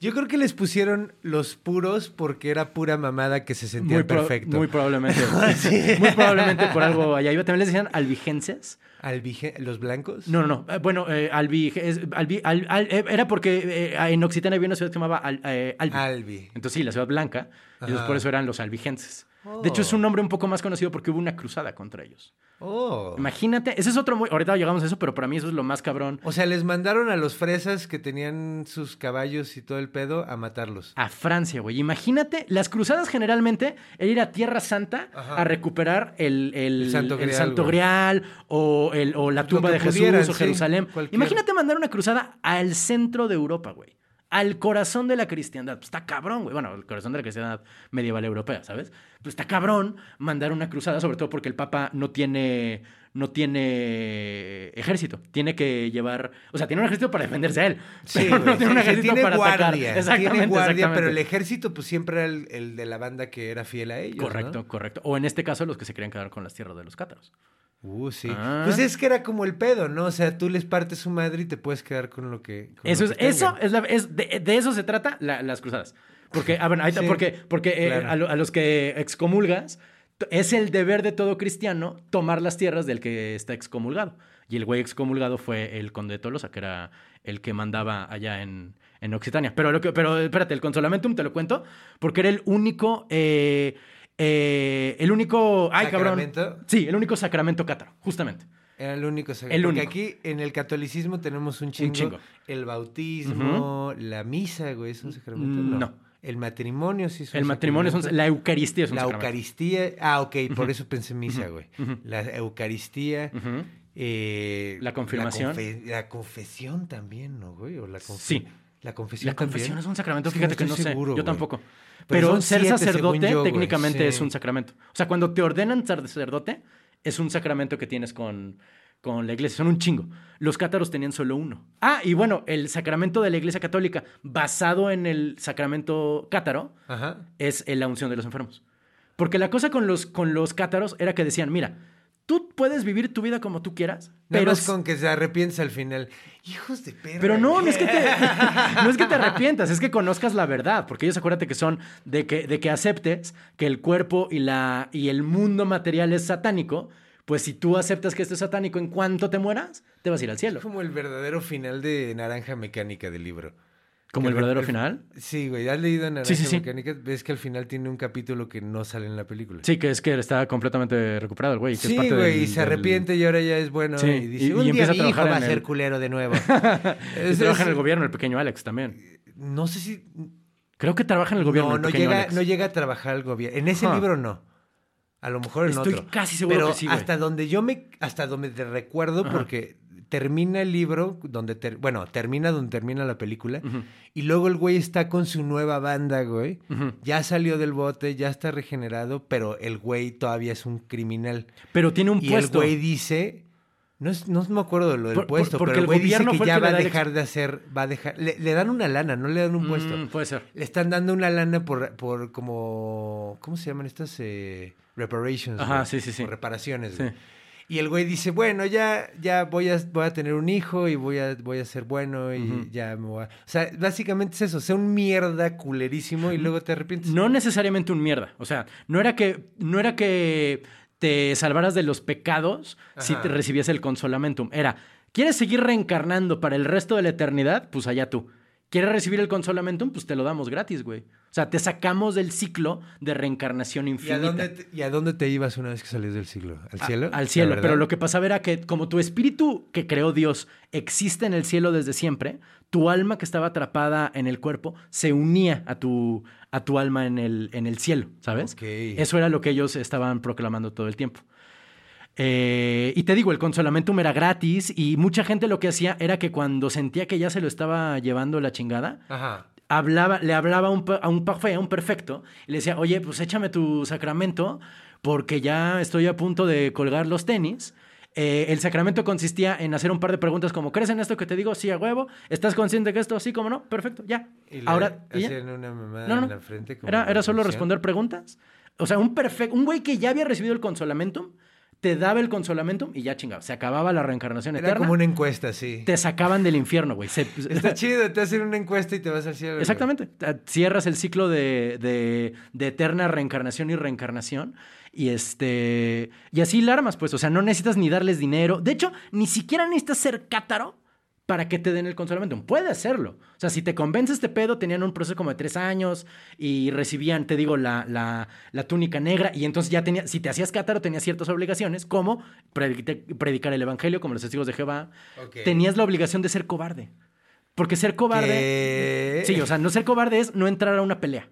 Yo creo que les pusieron los puros porque era pura mamada que se sentía Muy, perfecto. muy probablemente. Muy probablemente por algo allá iba. También les decían albigenses. Albige- ¿Los blancos? No, no, no. Eh, Bueno, eh, albi, es- albi- al- al- eh, era porque eh, en Occitania había una ciudad que se llamaba Al- eh, Albi. Albi. Entonces sí, la ciudad blanca. Y entonces por eso eran los albigenses. De hecho, es un nombre un poco más conocido porque hubo una cruzada contra ellos. Oh. Imagínate, ese es otro muy... Ahorita llegamos a eso, pero para mí eso es lo más cabrón. O sea, les mandaron a los fresas que tenían sus caballos y todo el pedo a matarlos. A Francia, güey. Imagínate, las cruzadas generalmente era ir a Tierra Santa Ajá. a recuperar el, el, El Santo el Grial, Santo güey. Grial o, el, o la tumba de Jesús pudieran, o Jerusalén. Imagínate mandar una cruzada al centro de Europa, güey. Al corazón de la cristiandad. Pues está cabrón, güey. Bueno, el corazón de la cristiandad medieval europea, ¿sabes? Pues está cabrón mandar una cruzada, sobre todo porque el Papa no tiene, no tiene ejército. Tiene que llevar. O sea, tiene un ejército para defenderse a él. Pero no tiene un sí, sí, ejército tiene para guardia, atacar. Exactamente. Tiene guardia, pero el ejército pues siempre era el, el de la banda que era fiel a ellos, ¿no? Correcto, correcto. O en este caso, los que se querían quedar con las tierras de los cátaros. Uh, sí. Ah. Pues es que era como el pedo, ¿no? O sea, tú les partes su madre y te puedes quedar con lo que. con Eso lo es, eso es, la, es de, de eso se trata la- las cruzadas. Porque, ah, bueno, ahí Sí, porque, porque eh, a, lo- a los que excomulgas, es el deber de todo cristiano tomar las tierras del que está excomulgado. Y el güey excomulgado fue el conde de Tolosa, que era el que mandaba allá en, en Occitania. Pero, lo que, pero espérate, el consolamentum te lo cuento, porque era el único. eh, eh, el único. Ay, ¿Sacramento? cabrón. Sí, el único sacramento cátaro, justamente. Era el único. sacra- El Porque único. aquí en el catolicismo tenemos un chingo. chingo. El bautismo, la misa, güey, es un sacramento. No. No. El matrimonio sí es un El matrimonio es un. La Eucaristía es un La sacramento. Eucaristía. Ah, ok, por eso pensé misa, güey. La Eucaristía. Eh, La confirmación. La, confe- la confesión también, ¿no, güey? O la Sí. La confesión La confesión también. es un sacramento, fíjate que no sé. seguro, yo güey. tampoco. Pero ser siete, sacerdote yo, técnicamente sí. es un sacramento. O sea, cuando te ordenan ser sacerdote, es un sacramento que tienes con, con la iglesia. Son un chingo. Los cátaros tenían solo uno. Ah, y bueno, el sacramento de la iglesia católica, basado en el sacramento cátaro, Ajá. es la unción de los enfermos. Porque la cosa con los, con los cátaros era que decían, mira, tú puedes vivir tu vida como tú quieras, Nada pero más con que se arrepientes al final. Hijos de perra. pero no, no es, que te, no es que te arrepientas, es que conozcas la verdad, porque ellos acuérdate que son de que, de que aceptes que el cuerpo y, la, y el mundo material es satánico, pues si tú aceptas que esto es satánico en cuanto te mueras, te vas a ir al cielo. Es como el verdadero final de Naranja Mecánica del libro. Como el verdadero final. Sí, güey. ¿Has leído Naranja Sí, sí, sí. Mecánica? Ves que al final tiene un capítulo que no sale en la película. Sí, que es que está completamente recuperado el güey. que es Sí, parte güey, del- y se del- arrepiente y ahora ya es bueno. Y dice, y- y un día empieza a mi hijo trabajar va a ser culero de nuevo. Y trabaja es- en el gobierno, el pequeño Alex también. No sé si... Creo que trabaja en el gobierno. no, el no llega, Alex. no llega a trabajar el gobierno. En ese Huh. libro no. A lo mejor en Estoy otro. casi seguro Pero que sí, güey. hasta donde yo me... Hasta donde te recuerdo, Ajá. porque termina el libro, donde... ter- bueno, termina donde termina la película. Y luego el güey está con su nueva banda, güey. Ya salió del bote, ya está regenerado, pero el güey todavía es un criminal. Pero tiene un y puesto. el güey dice... No, es- no me acuerdo de lo del Por- por- puesto, porque pero el güey dice que ya que va a el dejar de hacer, va a dejar, le, le dan una lana, no le dan un puesto. Mm, puede ser. Le están dando una lana por, por como, ¿cómo se llaman estas? Eh, reparations. Ajá, güey, sí, sí, sí. reparaciones. Güey. Y el güey dice, bueno, ya, ya voy a, voy a tener un hijo y voy a, voy a ser bueno y ya me voy a... O sea, básicamente es eso, sea un mierda culerísimo y luego te arrepientes. No necesariamente un mierda. O sea, no era que, no era que te salvaras de los pecados si te recibías el consolamentum. Era, ¿quieres seguir reencarnando para el resto de la eternidad? Pues allá tú. ¿Quieres recibir el consolamentum? Pues te lo damos gratis, güey. O sea, te sacamos del ciclo de reencarnación ¿Y infinita. a, dónde te, y a dónde te ibas una vez que salías del siglo? ¿Al A- cielo? Al ¿La cielo. Pero lo que pasaba era que como tu espíritu que creó Dios existe en el cielo desde siempre, tu alma que estaba atrapada en el cuerpo se unía a tu, a tu alma en el, en el cielo, ¿sabes? Eso era lo que ellos estaban proclamando todo el tiempo. Eh, y te digo, el consolamentum era gratis y mucha gente lo que hacía era que cuando sentía que ya se lo estaba llevando la chingada, Ajá. hablaba, le hablaba a un, a un parfait, a un perfecto, y le decía, oye, pues échame tu sacramento, porque ya estoy a punto de colgar los tenis. Eh, el sacramento consistía en hacer un par de preguntas como, ¿crees en esto que te digo? Sí, a huevo. ¿Estás consciente que esto? Sí, como no. Perfecto, ya. Y le Ahora, ¿y ya? una mamada No, no. en la frente. como Era, era solo responder preguntas. O sea, un perfecto, un güey que ya había recibido el consolamentum, te daba el consolamentum y ya chingado. Se acababa la reencarnación Era eterna. como una encuesta, sí. Te sacaban del infierno, güey. Se- Está chido, te hacen una encuesta y te vas al cielo. Exactamente. Te- Cierras el ciclo de, de- de eterna reencarnación y reencarnación. Y este. Y así la armas, pues. O sea, no necesitas ni darles dinero. De hecho, ni siquiera necesitas ser cátaro para que te den el consolamiento. Puede hacerlo. O sea, si te convence este pedo, tenían un proceso como de tres años y recibían, te digo, la, la, la túnica negra. Y entonces ya tenía, si te hacías cátaro, tenías ciertas obligaciones, como predi- predicar el evangelio, como los testigos de Jehová. Tenías la obligación de ser cobarde. Porque ser cobarde. ¿Qué? Sí, o sea, no ser cobarde es no entrar a una pelea.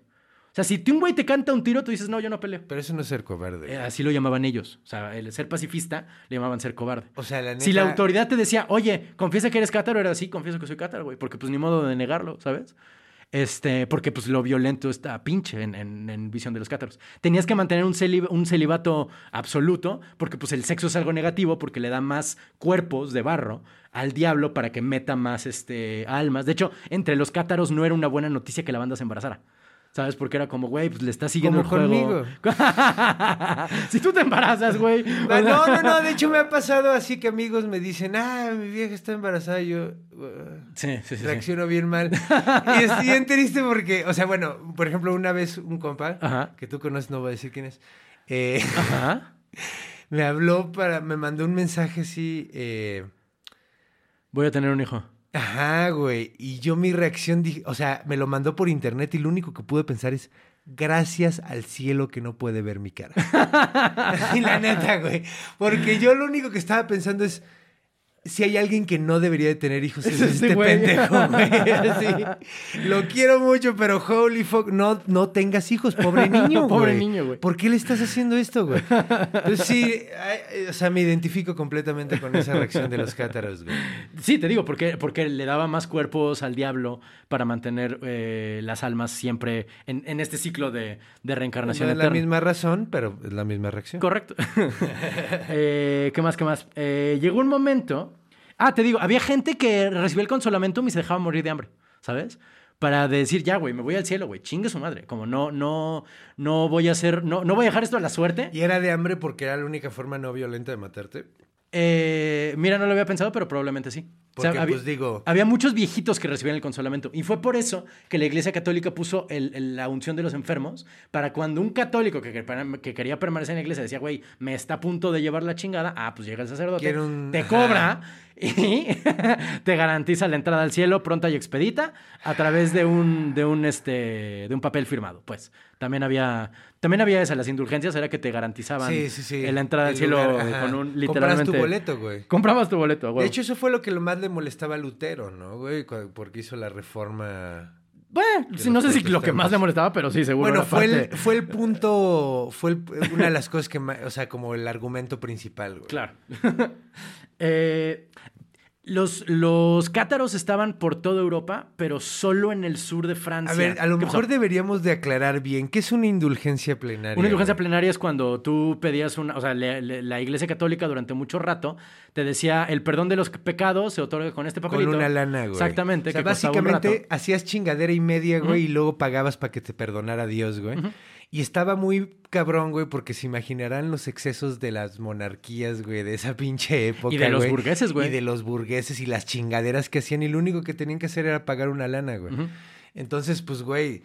O sea, si un güey te canta un tiro, tú dices, no, yo no peleo. Pero eso no es ser cobarde. Eh, así lo llamaban ellos. O sea, el ser pacifista le llamaban ser cobarde. O sea, la neta... Si la autoridad te decía, oye, confiesa que eres cátaro, era así, confieso que soy cátaro, güey, porque pues ni modo de negarlo, ¿sabes? Este, porque pues lo violento está pinche en, en- en visión de los cátaros. Tenías que mantener un, celib- un celibato absoluto, porque pues el sexo es algo negativo, porque le da más cuerpos de barro al diablo para que meta más este, almas. De hecho, entre los cátaros no era una buena noticia que la banda se embarazara. ¿Sabes? Porque era como, güey, pues le está siguiendo Como el juego. si tú te embarazas, güey. No, no, no, de hecho me ha pasado así que amigos me dicen, ah, mi vieja está embarazada, y yo uh, Sí, sí, sí. reacciono bien mal. Y estoy bien triste porque, o sea, bueno, por ejemplo, una vez un compa, Ajá. que tú conoces, no voy a decir quién es, eh, Ajá. me habló para, me mandó un mensaje así, eh, Voy a tener un hijo. Ajá, güey, y yo mi reacción dije, o sea, me lo mandó por internet y lo único que pude pensar es, gracias al cielo que no puede ver mi cara. y la neta, güey, porque yo lo único que estaba pensando es, si hay alguien que no debería de tener hijos es Es este este güey. pendejo, güey. Lo quiero mucho, pero holy fuck, no, no tengas hijos, pobre niño, güey. Pobre niño, güey. ¿Por qué le estás haciendo esto, güey? Entonces sí, ay, o sea, me identifico completamente con esa reacción de los cátaros, güey. Sí, te digo, porque, porque le daba más cuerpos al diablo para mantener eh, las almas siempre en, en este ciclo de, de No reencarnación es la misma razón, pero es la misma reacción. Correcto. Eh, ¿Qué más, qué más? Eh, llegó un momento... Ah, te digo, había gente que recibía el consolamentum y se dejaba morir de hambre, ¿sabes? Para decir, ya, güey, me voy al cielo, güey, chingue su madre. Como no, no, no voy a hacer, no, no voy a dejar esto a la suerte. ¿Y era de hambre porque era la única forma no violenta de matarte? Eh, mira, no lo había pensado, pero probablemente sí. O sea, Porque, había, pues, digo- había muchos viejitos que recibían el consolamento. Y fue por eso que la Iglesia Católica puso el- el- la unción de los enfermos para cuando un católico que, que- que quería permanecer en la iglesia decía, güey, me está a punto de llevar la chingada, ah, pues llega el sacerdote, un- te cobra y te garantiza la entrada al cielo pronta y expedita a través de un, de un, este, de un papel firmado. Pues también había, también había esa, las indulgencias era que te garantizaban Sí, sí, sí. la entrada al El cielo lugar, con un Comprabas literalmente... tu boleto, güey. Comprabas tu boleto, huevo. De hecho, eso fue lo que lo más le molestaba a Lutero, ¿no, güey? Porque hizo la reforma... bueno, sí, no sé si lo que más le molestaba, pero sí, seguro. Bueno, fue el, parte- fue el punto, fue el- una de las cosas que más, o sea, como el argumento principal, güey. Claro. Eh, los, los cátaros estaban por toda Europa, pero solo en el sur de Francia. A ver, a lo mejor deberíamos de aclarar bien, ¿qué es una indulgencia plenaria? Una indulgencia plenaria es cuando tú pedías una, o sea, le- le- la Iglesia Católica durante mucho rato te decía el perdón de los pecados se otorga con este Con papelito. una lana, güey. Exactamente. O sea, que un básicamente rato. hacías chingadera y media, güey, y luego pagabas para que te perdonara Dios, güey. Y estaba muy cabrón, güey, porque se imaginarán los excesos de las monarquías, güey, de esa pinche época. Y de los güey. burgueses, güey. Y de los burgueses y las chingaderas que hacían, y lo único que tenían que hacer era pagar una lana, güey. Entonces, pues, güey.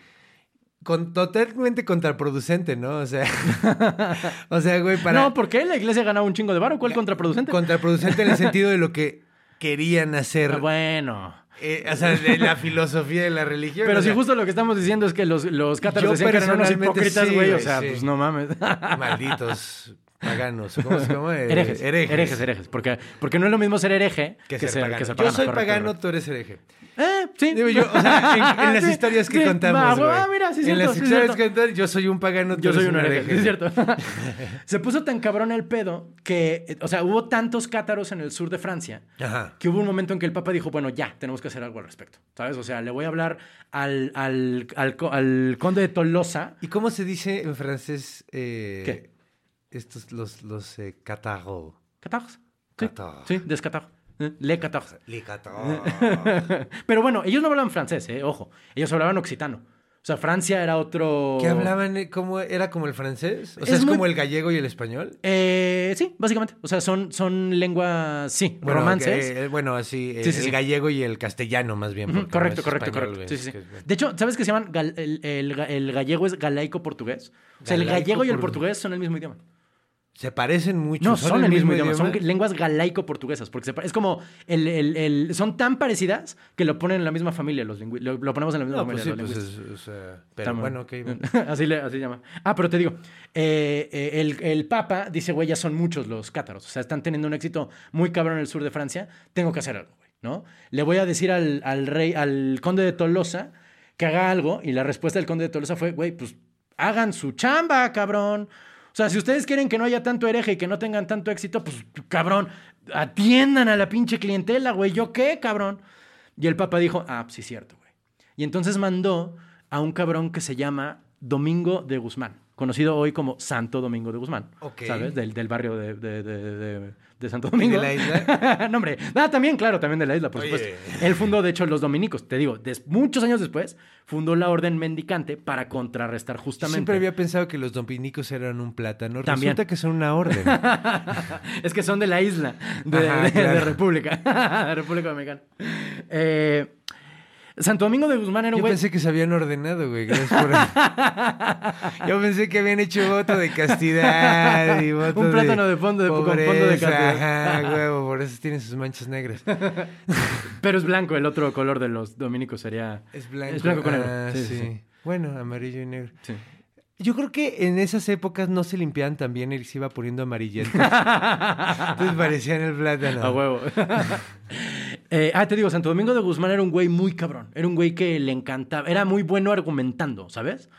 Con, totalmente contraproducente, ¿no? O sea, o sea, güey, para... No, ¿por qué? La iglesia ganaba un chingo de varo. ¿Cuál contraproducente? Contraproducente en el sentido de lo que querían hacer. Ah, bueno. Eh, o sea, de la filosofía de la religión. Pero o si sea, justo lo que estamos diciendo es que los, los cátaros Yo decían que eran unos hipócritas, sí, güey. o güey, sea, sí. pues no mames. Malditos paganos. ¿Cómo se llama? Eh, herejes, herejes. herejes, herejes. Porque, porque no es lo mismo ser hereje Que ser, pagano. que ser Yo pagano, soy correcto, pagano, correcto. tú eres hereje. Eh, sí. Digo yo, o sea, en, en las Sí, historias que sí. contamos, Ah, ah, mira, sí es En cierto, las historias que contamos, yo soy un pagano, Yo soy un hereje, es cierto. Se puso tan cabrón el pedo que, o sea, hubo tantos cátaros en el sur de Francia Ajá. que hubo un momento en que el Papa dijo, bueno, ya, tenemos que hacer algo al respecto, ¿sabes? O sea, le voy a hablar al, al, al, co- al conde de Tolosa. ¿Y cómo se dice en francés? eh, ¿Qué? Estos, los, los eh, catarros. ¿Catarros? Sí, sí, Le catarros. Les catarros. Pero bueno, ellos no hablaban francés, eh, ojo. Ellos hablaban occitano. O sea, Francia era otro... ¿Qué hablaban? eh, ¿Cómo era como el francés? O sea, Es es, muy- como el gallego y el español. Eh, sí, básicamente. O sea, son, son lenguas, sí, Bueno, romances. que, eh, bueno, así, eh, Sí, sí, el sí. gallego y el castellano más bien. No correcto, correcto, español, correcto. güey, Sí, sí, sí. es De hecho, ¿sabes que se llaman gal- el, el el gallego es galaico portugués? O sea, el gallego y el portu- portugués son el mismo idioma. Se parecen mucho. No, son, el mismo idioma, son lenguas galaico-portuguesas, porque se es como, el, el- el- son tan parecidas que lo ponen en la misma familia, los lo, lo ponemos en la misma No, pues sí, familia. pues los lingüistas. es, o sea, Está pero bueno, ok. bueno. así, le, así llama. Ah, pero te digo, eh, eh, el, el Papa dice, güey, ya son muchos los cátaros. O sea, están teniendo un éxito muy cabrón en el sur de Francia. Tengo que hacer algo, güey, ¿no? Le voy a decir al, al rey, al conde de Tolosa que haga algo. Y la respuesta del conde de Tolosa fue, güey, pues hagan su chamba, cabrón. O sea, si ustedes quieren que no haya tanto hereje y que no tengan tanto éxito, pues, cabrón, atiendan a la pinche clientela, güey. ¿Yo qué, cabrón? Y el Papa dijo, ah, sí, cierto, güey. Y entonces mandó a un cabrón que se llama Domingo de Guzmán, conocido hoy como Santo Domingo de Guzmán. Ok. ¿Sabes? Del, del barrio de, de- de- de- de Santo Domingo. de la isla? no, hombre. Ah, también, claro, también de la isla, por Oye. supuesto. Él fundó, de hecho, los dominicos. Te digo, des- muchos años después, fundó la orden mendicante para contrarrestar justamente. Siempre había pensado que los dominicos eran un plátano. También. Resulta que son una orden. es que son de la isla, de, Ajá, claro. de República, de República Dominicana. Eh, Santo Domingo de Guzmán era un Yo güey. pensé que se habían ordenado, güey. Gracias por... Yo pensé que habían hecho voto de castidad y voto Un plátano de fondo de- con fondo de pobreza. castidad. Ajá, huevo, por eso tiene sus manchas negras. Pero es blanco, el otro color de los dominicos sería. Es blanco. Es blanco con negro. Ah, Sí, sí, sí. Bueno, amarillo y negro. Sí. Yo creo que en esas épocas no se limpiaban tan bien y se iba poniendo amarillento. Entonces parecían el plátano. A huevo. Eh, ah, te digo, Santo Domingo de Guzmán era un güey muy cabrón. Era un güey que le encantaba. Era muy bueno argumentando, ¿sabes?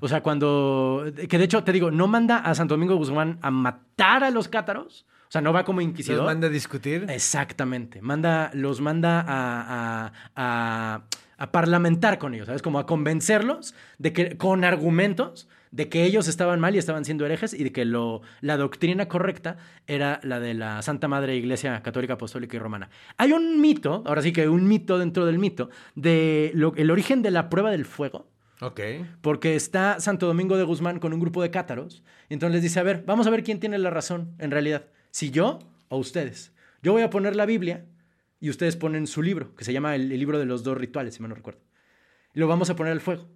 O sea, cuando. Que de hecho, te digo, no manda a Santo Domingo de Guzmán a matar a los cátaros. O sea, no va como inquisidor. ¿Los manda a discutir? Exactamente. Manda, los manda a, a- a- a parlamentar con ellos, ¿sabes? Como a convencerlos de que, con argumentos, de que ellos estaban mal y estaban siendo herejes y de que lo, la doctrina correcta era la de la Santa Madre Iglesia Católica, Apostólica y Romana. Hay un mito, ahora sí que un mito dentro del mito, de lo- el origen de la prueba del fuego. Ok. Porque está Santo Domingo de Guzmán con un grupo de cátaros. Y entonces les dice, a ver, vamos a ver quién tiene la razón en realidad. Si yo o ustedes. Yo voy a poner la Biblia y ustedes ponen su libro, que se llama el, el libro de los dos rituales, si me no recuerdo. Y lo vamos a poner al fuego.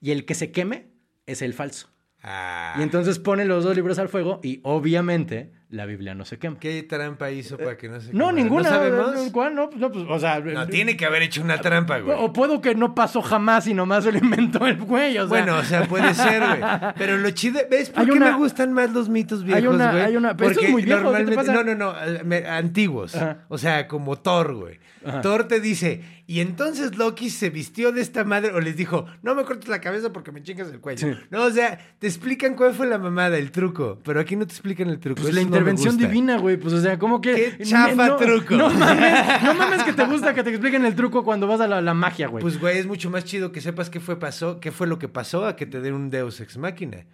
Y el que se queme es el falso. Ah, Y entonces ponen los dos libros al fuego y obviamente la Biblia no se quema. ¿Qué trampa hizo para que no se No, quemara? ninguna. ¿No sabemos? ¿Cuál? No, pues, no, pues, o sea, No, tiene que haber hecho una trampa, güey. O puedo que no pasó jamás y nomás se lo inventó el güey. O sea, Bueno, o sea, puede ser, güey. Pero lo chido, ¿ves por Hay qué una- me gustan más los mitos viejos, Hay una- güey? hay una- pero esto es muy viejo, ¿qué te pasa? No, no, no, eh, me- antiguos. Ajá. O sea, como Thor, güey. Ajá. Thor te dice, y entonces Loki se vistió de esta madre, o les dijo, no me cortes la cabeza porque me chingas el cuello. Sí. No, o sea, te explican cuál fue la mamada, el truco, pero aquí no te explican el truco. Pues la no intervención gusta. divina, güey. Pues, o sea, ¿cómo que. Qué chafa no, truco. No mames, no mames que te gusta que te expliquen el truco cuando vas a la, la magia, güey. Pues, güey, es mucho más chido que sepas qué fue, pasó, qué fue lo que pasó a que te den un Deus Ex Máquina.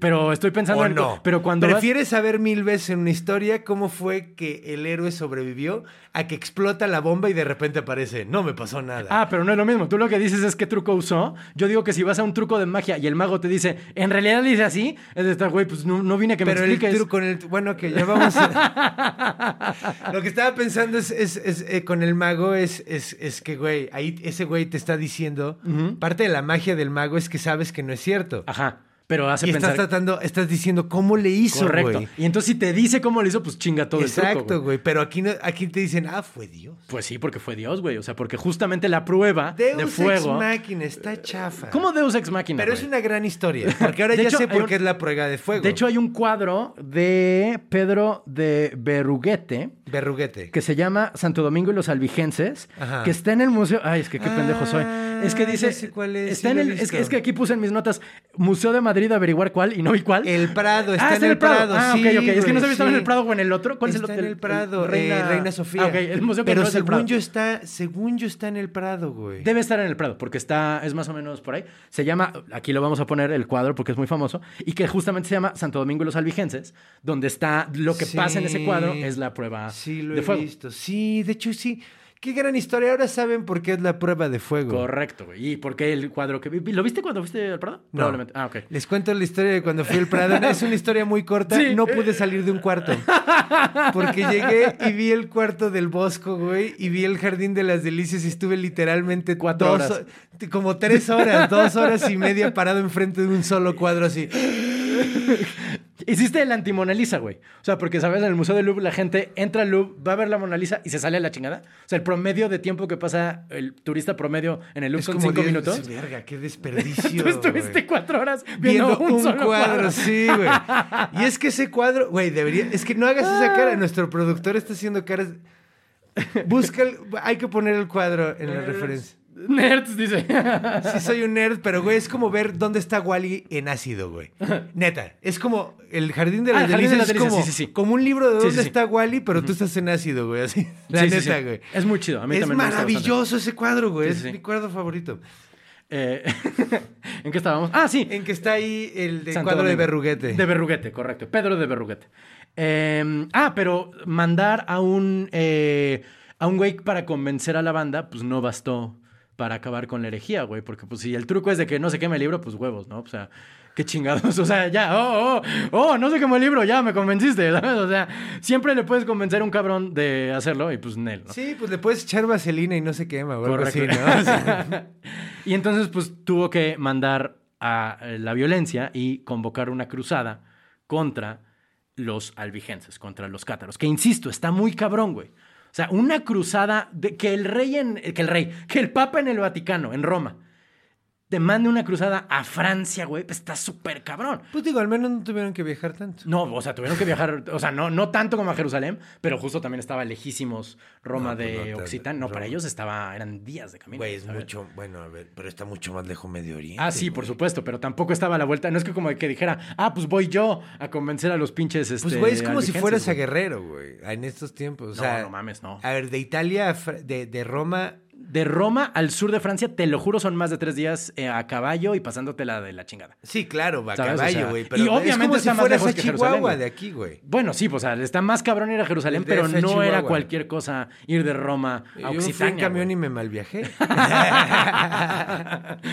Pero estoy pensando ¿O en. no? Pero cuando. vas- ¿Prefieres saber mil veces en una historia cómo fue que el héroe sobrevivió a que explota la bomba y de repente aparece, no me pasó nada? Ah, pero no es lo mismo. Tú lo que dices es qué truco usó. Yo digo que si vas a un truco de magia y el mago te dice, en realidad le dice así, es de estar, güey, pues no, no vine a que pero me el expliques. truco, con el, bueno, que ya vamos a... Lo que estaba pensando es, es- es, eh, con el mago es, es, es que, güey, ahí ese güey te está diciendo, parte de la magia del mago es que sabes que no es cierto. Ajá. Pero hace y pensar... estás tratando, estás diciendo cómo le hizo, Correcto. Y entonces si te dice cómo lo hizo, pues chinga todo el Exacto, truco, güey. Pero aquí, no, aquí te dicen, ah, fue Dios. Pues sí, porque fue Dios, güey. O sea, porque justamente la prueba Deus de Ex fuego... Máquina está chafa. ¿Cómo Deus Ex Máquina, Pero es una gran historia. Porque ahora De ya hecho, sé por un- qué es la prueba de fuego. De hecho, hay un cuadro de Pedro de Berruguete Berruguete. que se llama Santo Domingo y los Albigenses, Ajá. que está en el museo. Ay, es que qué pendejo soy. Es que Ah, dice. sé cuál es, Está sí en el, es, que, es que aquí puse en mis notas Museo de Madrid averiguar cuál y no vi cuál. El Prado, está ah, en el Prado. Ah, sí, ok, ok. Es que no sabía si estaba en sí. el Prado o en el otro. ¿Cuál está es el en el Prado, el Reina, Reina Sofía. Ah, ok, el museo que Pero no es el Prado. según yo está, según yo está en el Prado, güey. Debe estar en el Prado, porque está, es más o menos por ahí. Se llama, aquí lo vamos a poner el cuadro porque es muy famoso, y que justamente se llama Santo Domingo y los Albigenses, donde está lo que pasa en ese Sí. cuadro es la prueba Sí, lo de he fuego. visto. Sí, de hecho sí. Qué gran historia. Ahora saben por qué es la prueba de fuego. Correcto, güey. ¿Y por qué el cuadro que vi? ¿Lo viste cuando fuiste al Prado? No. Probablemente. Ah, ok. Les cuento la historia de cuando fui al Prado. Es una historia muy corta. Sí. No pude salir de un cuarto. Porque llegué y vi el cuarto del Bosco, güey. Y vi el Jardín de las Delicias y estuve literalmente Cuatro dos horas. ho- Como tres horas, dos horas y media parado enfrente de un solo cuadro así. Hiciste el anti-Mona Lisa, güey. O sea, porque, ¿sabes? En el Museo del Louvre la gente entra al Louvre, va a ver la Mona Lisa y se sale a la chingada. O sea, el promedio de tiempo que pasa el turista promedio en el Louvre Es son como cinco diez- minutos. Verga, qué desperdicio. Tú estuviste cuatro horas viendo, viendo un, un, solo cuadro, cuadro. sí, güey. Y es que ese cuadro, güey, debería. Es que no hagas esa cara. Nuestro productor está haciendo caras. Busca, el- hay que poner el cuadro en la referencia. Nerds, dice. Sí, soy un nerd, pero güey, es como ver dónde está Wally en ácido, güey. Neta, es como el jardín de Ah, las de las es como, sí, sí, sí. como un libro de dónde está Wally, pero tú estás en ácido, güey. Así. La neta, güey. Es muy chido. A mí Es también me maravilloso ese cuadro, güey. Es mi cuadro favorito. Eh, ¿En qué estábamos? Ah, sí. En que está ahí el de cuadro de. Berruguete. De Berruguete, correcto. Pedro de Berruguete. Eh, ah, pero mandar a un, eh, a un güey para convencer a la banda, pues no bastó para acabar con la herejía, güey. Porque pues si el truco es de que no se queme el libro, pues huevos, ¿no? O sea, qué chingados. O sea, ya, oh, oh, oh, no se quemó el libro, ya me convenciste, ¿sabes? O sea, siempre le puedes convencer a un cabrón de hacerlo y pues Nel, ¿no? Sí, pues le puedes echar vaselina y no se quema, algo Correcto. así, ¿no? Y entonces, pues, tuvo que mandar a eh, la violencia y convocar una cruzada contra los albigenses, contra los cátaros. Que insisto, está muy cabrón, güey. O sea, una cruzada de que el rey en. que el rey, que el papa en el Vaticano, en Roma, te mande una cruzada a Francia, güey, pues está súper cabrón. pues digo, al menos no tuvieron que viajar tanto. No, o sea, tuvieron que viajar, o sea, no, no tanto como a Jerusalén, pero justo también estaba lejísimos Roma No, pues de no Occitania. No, para ellos estaba, eran días de camino. Güey, es mucho, bueno, a ver, pero está mucho más lejos Medio Oriente. Ah, sí, por supuesto, pero tampoco estaba a la vuelta. No es que como que dijera, ah, pues voy yo a convencer a los pinches. Este, Pues, güey, es como si fueras a. Guerrero, güey, en estos tiempos. O No, sea, no mames, no. A ver, de Italia, de, de Roma, De Roma al sur de Francia, te lo juro, son más de tres días eh, a caballo y pasándote la de la chingada. sí, claro, a ¿Sabes? O caballo, sea, güey. y Pero es obviamente como está si más lejos a que Chihuahua de aquí, güey. Bueno, sí, pues o sea, está más cabrón ir a Jerusalén, pero no era cualquier cosa ir de Roma a Yo fui en Occitania. camión y me malviajé.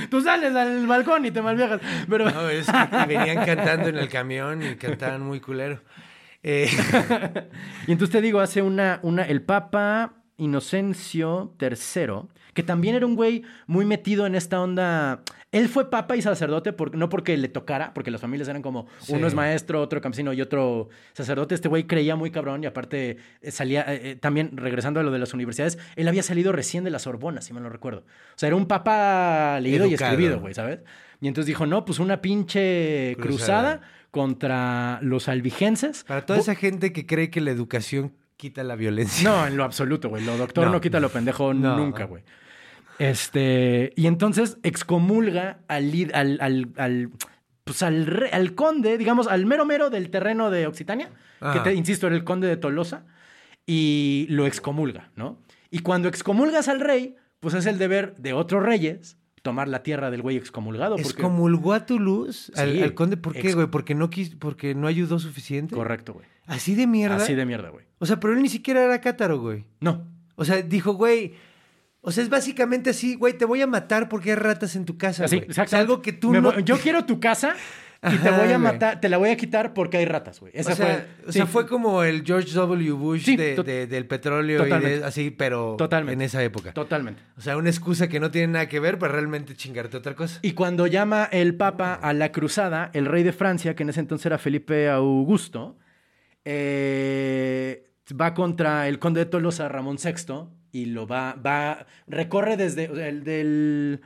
Tú sales al balcón y te malviajas. Pero... No, es que venían cantando en el camión y cantaban muy culero. Eh, Y entonces te digo, hace una, una, el Papa Inocencio III, que también era un güey muy metido en esta onda. Él fue papa y sacerdote por- no porque le tocara, porque las familias eran como Sí. uno es maestro, otro campesino y otro sacerdote. Este güey creía muy cabrón y aparte eh, salía, eh, eh, también regresando a lo de las universidades, él había salido recién de la Sorbona, si me lo recuerdo. O sea, era un papa leído y escribido, güey, ¿sabes? Y entonces dijo, no, pues una pinche cruzada, Cruzada. contra los albigenses. para toda esa gente que cree que la educación quita la violencia. no, en lo absoluto, güey. Lo doctor no, No. quita lo pendejo No. nunca, güey. Este, y entonces excomulga al, al, al, al, pues al, re- al conde, digamos, al mero mero del terreno de Occitania, que te, insisto, era el conde de Tolosa, y lo excomulga, ¿no? Y cuando excomulgas al rey, pues es el deber de otros reyes tomar la tierra del güey excomulgado. Porque... Excomulgó a Toulouse al, Sí. al conde. ¿Por qué, Ex- güey? ¿Porque no, quis, ¿Porque no ayudó suficiente? Correcto, güey. Así de mierda. Así de mierda, güey. O sea, pero él ni siquiera era cátaro, güey. No, O sea, dijo, güey. O sea, es básicamente así, güey, te voy a matar porque hay ratas en tu casa. así, güey. O sea, algo que tú Me no. voy- Yo quiero tu casa y te voy a güey. matar, te la voy a quitar porque hay ratas, güey. Esa o sea, fue. o sea, fue como el George W. Bush Sí, de- del petróleo y de- así, pero Totalmente. en esa época. Totalmente. O sea, una excusa que no tiene nada que ver para realmente chingarte otra cosa. Y cuando llama el Papa a la cruzada, el rey de Francia, que en ese entonces era Felipe Augusto, eh, va contra el conde de Tolosa, Ramón VI, y lo va, va, recorre desde el del,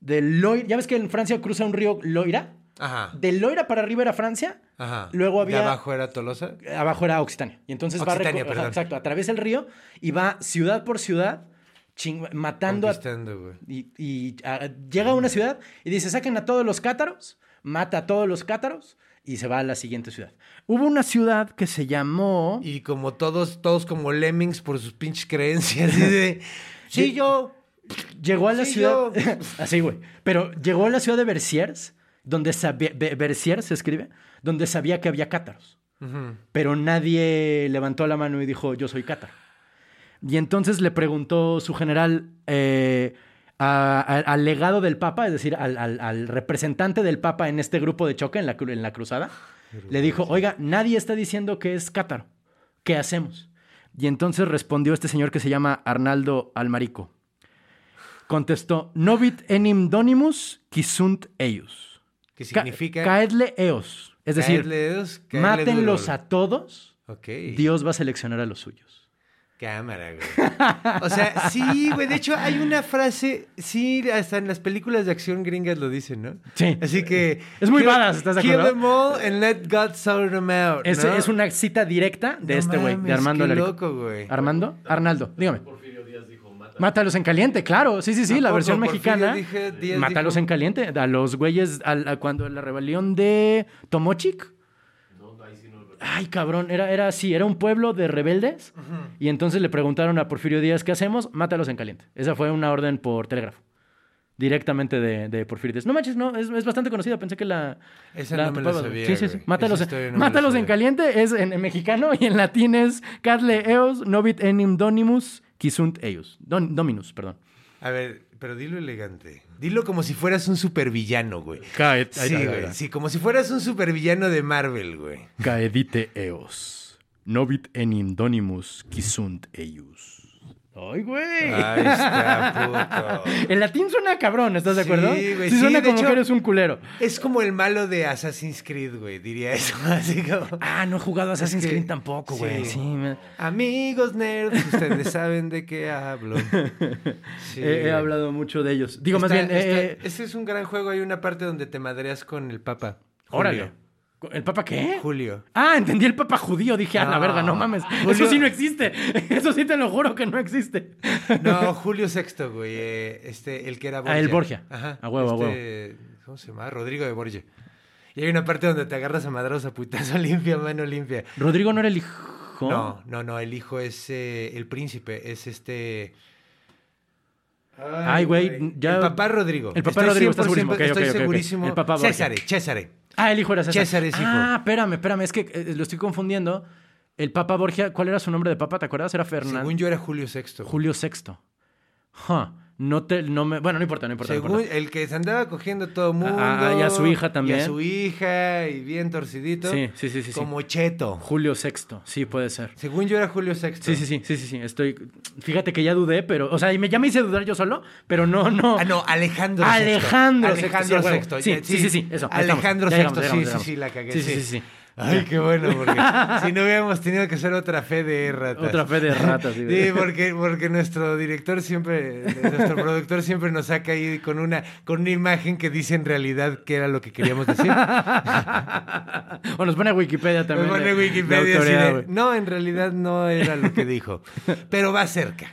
del Loira, ya ves que en Francia cruza un río Loira, Ajá. del Loira para arriba era Francia, Ajá. luego había- ¿De abajo era Tolosa? abajo era Occitania. Y entonces Occitania, va perdón. exacto, atraviesa el río y va ciudad por ciudad ching- matando a, y, y, llega a una ciudad y dice, saquen a todos los cátaros, mata a todos los cátaros y se va a la siguiente ciudad. Hubo una ciudad que se llamó... Y como todos, todos como lemmings por sus pinches creencias. De, sí, yo. Llegó a la Sí, ciudad... Así, güey. Pero llegó a la ciudad de Berciers, donde sabía... Be- Berciers se escribe, donde sabía que había cátaros. Pero nadie levantó la mano y dijo, yo soy cátaro. Y entonces le preguntó su general eh, a- a- al legado del Papa, es decir, al, al- al representante del Papa en este grupo de choque, en la, en la cruzada, le dijo, oiga, nadie está diciendo que es cátaro. ¿Qué hacemos? Y entonces respondió este señor que se llama Arnaldo Almarico. Contestó, novit enim donimus qui sunt eius. Que Ca- significa. caedle eos. Es decir, caerle mátenlos duro. a todos. Dios va a seleccionar a los suyos. Cámara, güey. O sea, sí, güey. De hecho, hay una frase, sí, hasta en las películas de acción gringas lo dicen, ¿no? Sí. Así que. Es muy badass, ¿estás de acuerdo? Kill them all and let God sort them out. Es, ¿no? es una cita directa de No este güey, de Armando qué loco, güey. ¿Armando? Arnaldo, dígame. Mátalos en caliente, claro. Sí, sí, sí, ¿A la versión mexicana. dije- Mátalos dijo- en caliente. A los güeyes, a cuando la rebelión de Tomochic. Ay, cabrón, era, era así, era un pueblo de rebeldes. Y entonces le preguntaron a Porfirio Díaz, ¿qué hacemos? Mátalos en caliente. Esa fue una orden por telégrafo. Directamente de, de Porfirio Díaz. No manches, no, es, es bastante conocida. Pensé que la. Esa la no me la sabía, Sí, sí, sí. Mátalos, en- no mátalos caliente es en, en mexicano y en latín es Cadle eos novit enim donimus qui sunt. Don- dominus, perdón. A ver, pero dilo elegante. Dilo como si fueras un supervillano, güey. Cae, Sí, güey. Sí, como si fueras un supervillano de Marvel, güey. Caedite eos. Novit enim donimus qui sunt eius. Ay, güey. Ahí está, puto. El latín suena cabrón, ¿estás de Sí, acuerdo? güey, Sí, sí, suena como hecho- que eres un culero. Es como el malo de Assassin's Creed, güey, diría eso. Así como... Ah, no he jugado Assassin's que- Creed tampoco, güey. sí. Sí, me- Amigos nerds, ustedes saben de qué hablo. Sí, he, he hablado mucho de ellos. Digo, más bien, está- eh, Ese es un gran juego. Hay una parte donde te madreas con el Papa. órale. ¿El papa qué? Julio. Ah, entendí el papa judío. Dije, ah, la verga, no mames. Julio- Eso sí no existe. Eso sí te lo juro que no existe. No, Julio VI, güey. eh, este, el que era Borgia. Ah, el Borgia. Ajá. A huevo, a este, ¿Cómo se llama? Rodrigo de Borgia. Y hay una parte donde te agarras a madrazos a putazo limpia, mano limpia. Rodrigo no era el hijo. No, no, no. El hijo es eh, el príncipe. Es este. Ay, güey, ya- El papá Rodrigo. El papá Estoy Rodrigo, ¿estás 100% segurísimo? Estoy. El papá Borgia. Césare, Césare. Ah, el hijo era César. César es hijo. Ah, espérame, espérame. Es que eh, lo estoy confundiendo. El Papa Borgia, ¿cuál era su nombre de papa? ¿Te acuerdas? Era Fernando. Según yo era Julio VI. Julio VI. Huh. No te, no me, bueno, no importa, no importa. no Según importa. el que se andaba cogiendo todo el mundo. Ah, y a su hija también. Y a su hija, y bien torcidito. Sí, sí, sí, sí, sí. Como cheto. Julio VI, sí, puede ser. Según yo era Julio VI. Sí, sí, sí, sí, sí, sí. Estoy. Fíjate que ya dudé, pero. O sea, y me, ya me hice dudar yo solo, pero no, no. Ah, no, Alejandro Alejandro VI. Alejandro. VI. Sí, sí, sí, sí, eso. Alejandro VI, sí, sí, sí, la cagué. Sí, sí, sí, sí. Ay, qué bueno, porque si no hubiéramos tenido que hacer otra fe de ratas. Otra fe de ratas, sí. Sí, porque, porque nuestro director siempre, nuestro productor siempre nos saca ahí con una, con una imagen que dice en realidad qué era lo que queríamos decir. o nos pone Wikipedia también. Me pone de Wikipedia de, no, en realidad no era lo que dijo, pero va cerca.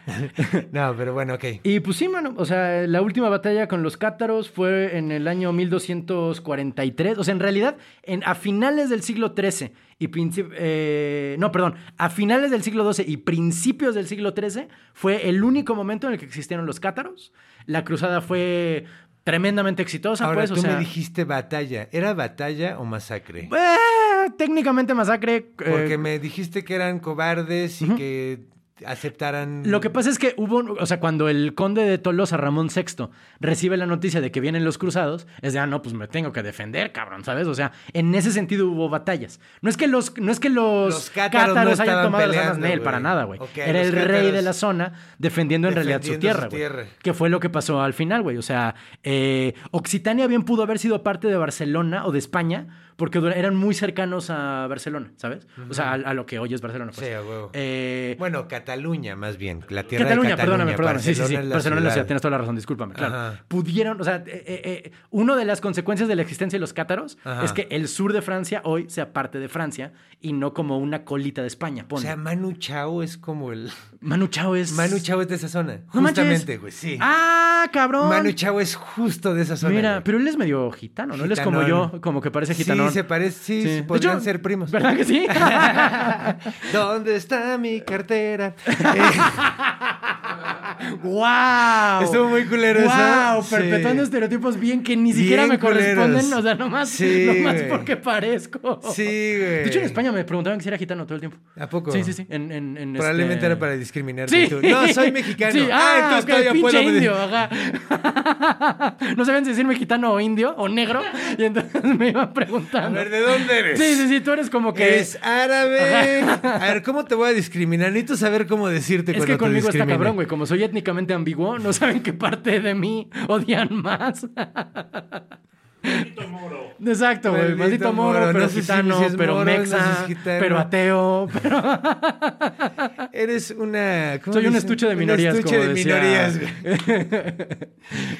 No, pero bueno, ok. Y pues sí, mano, o sea, la última batalla con los cátaros fue en el año 1243, o sea, en realidad, en, a finales del siglo XIII y eh, no, perdón, a finales del siglo XII y principios del siglo XIII fue el único momento en el que existieron los cátaros. La cruzada fue tremendamente exitosa, Ahora pues, o tú sea, me dijiste batalla, ¿era batalla o masacre? eh, técnicamente masacre. eh, Porque me dijiste que eran cobardes y que aceptaran. Lo que pasa es que hubo, o sea, cuando el conde de Tolosa, Ramón VI, recibe la noticia de que vienen los cruzados, es de, ah, no, pues me tengo que defender, cabrón, ¿sabes? O sea, en ese sentido hubo batallas. No es que los, no es que los, Los cátaros cátaros, no hayan tomado las armas peleando, de él, para nada, güey. Era el rey de la zona defendiendo en realidad su tierra, güey. Que fue lo que pasó al final, güey. O sea, eh, Occitania bien pudo haber sido parte de Barcelona o de España, porque eran muy cercanos a Barcelona, ¿sabes? O sea, a, a lo que hoy es Barcelona, pues. Sí, a huevo. Eh, Bueno, Cataluña, más bien. La tierra Cataluña, de Cataluña. perdóname, perdóname. Sí, sí, sí. Barcelona es la Barcelona es la ciudad, ciudad. tienes toda la razón, discúlpame, claro. Ajá. Pudieron, o sea, eh, eh, eh, una de las consecuencias de la existencia de los cátaros Ajá. es que el sur de Francia hoy sea parte de Francia y no como una colita de España. O Ponle. sea, Manu Chao es como el. Manu Chao es. Manu Chao es de esa zona. No. Justamente, güey, sí. Ah, cabrón. Manu Chao es justo de esa zona. Mira, güey. pero él es medio gitano, ¿no? Él es como yo, como que parece gitanón. Sí, se parece, sí, Sí. podrían hecho, ser primos. ¿Verdad que sí? ¿Dónde está mi cartera? ¡Wow! Estuvo muy culero eso. ¡Wow! Sí. Perpetuando estereotipos bien que ni siquiera Bien me corresponden, culeros. o sea, nomás, Sí, nomás güey. porque parezco. Sí, güey. De hecho, en España me preguntaban que si era gitano todo el tiempo. ¿A poco? Sí, sí, sí. En, en, en Probablemente este- era para discriminarte. Sí. tú. No, soy mexicano. Sí. Ah, Ah, entonces ok, todavía pinche puedo. indio, ajá. no sabían si decirme gitano o indio o negro. Y entonces me iban A preguntando. ver, ¿de dónde eres? Sí, sí, sí, tú eres como que... Es árabe. A ver, ¿cómo te voy a discriminar? Necesito saber cómo decirte Es cuando que te conmigo está cabrón, güey. Como soy étnicamente ambiguo, no saben qué parte de mí odian más. Exacto, güey. Maldito Maldito moro, moro. pero No sé si- gitano, si pero moro, mexa, gitano. pero ateo, pero... Eres una. ¿cómo Soy un estuche de minorías, Un estuche como de decía- minorías, güey.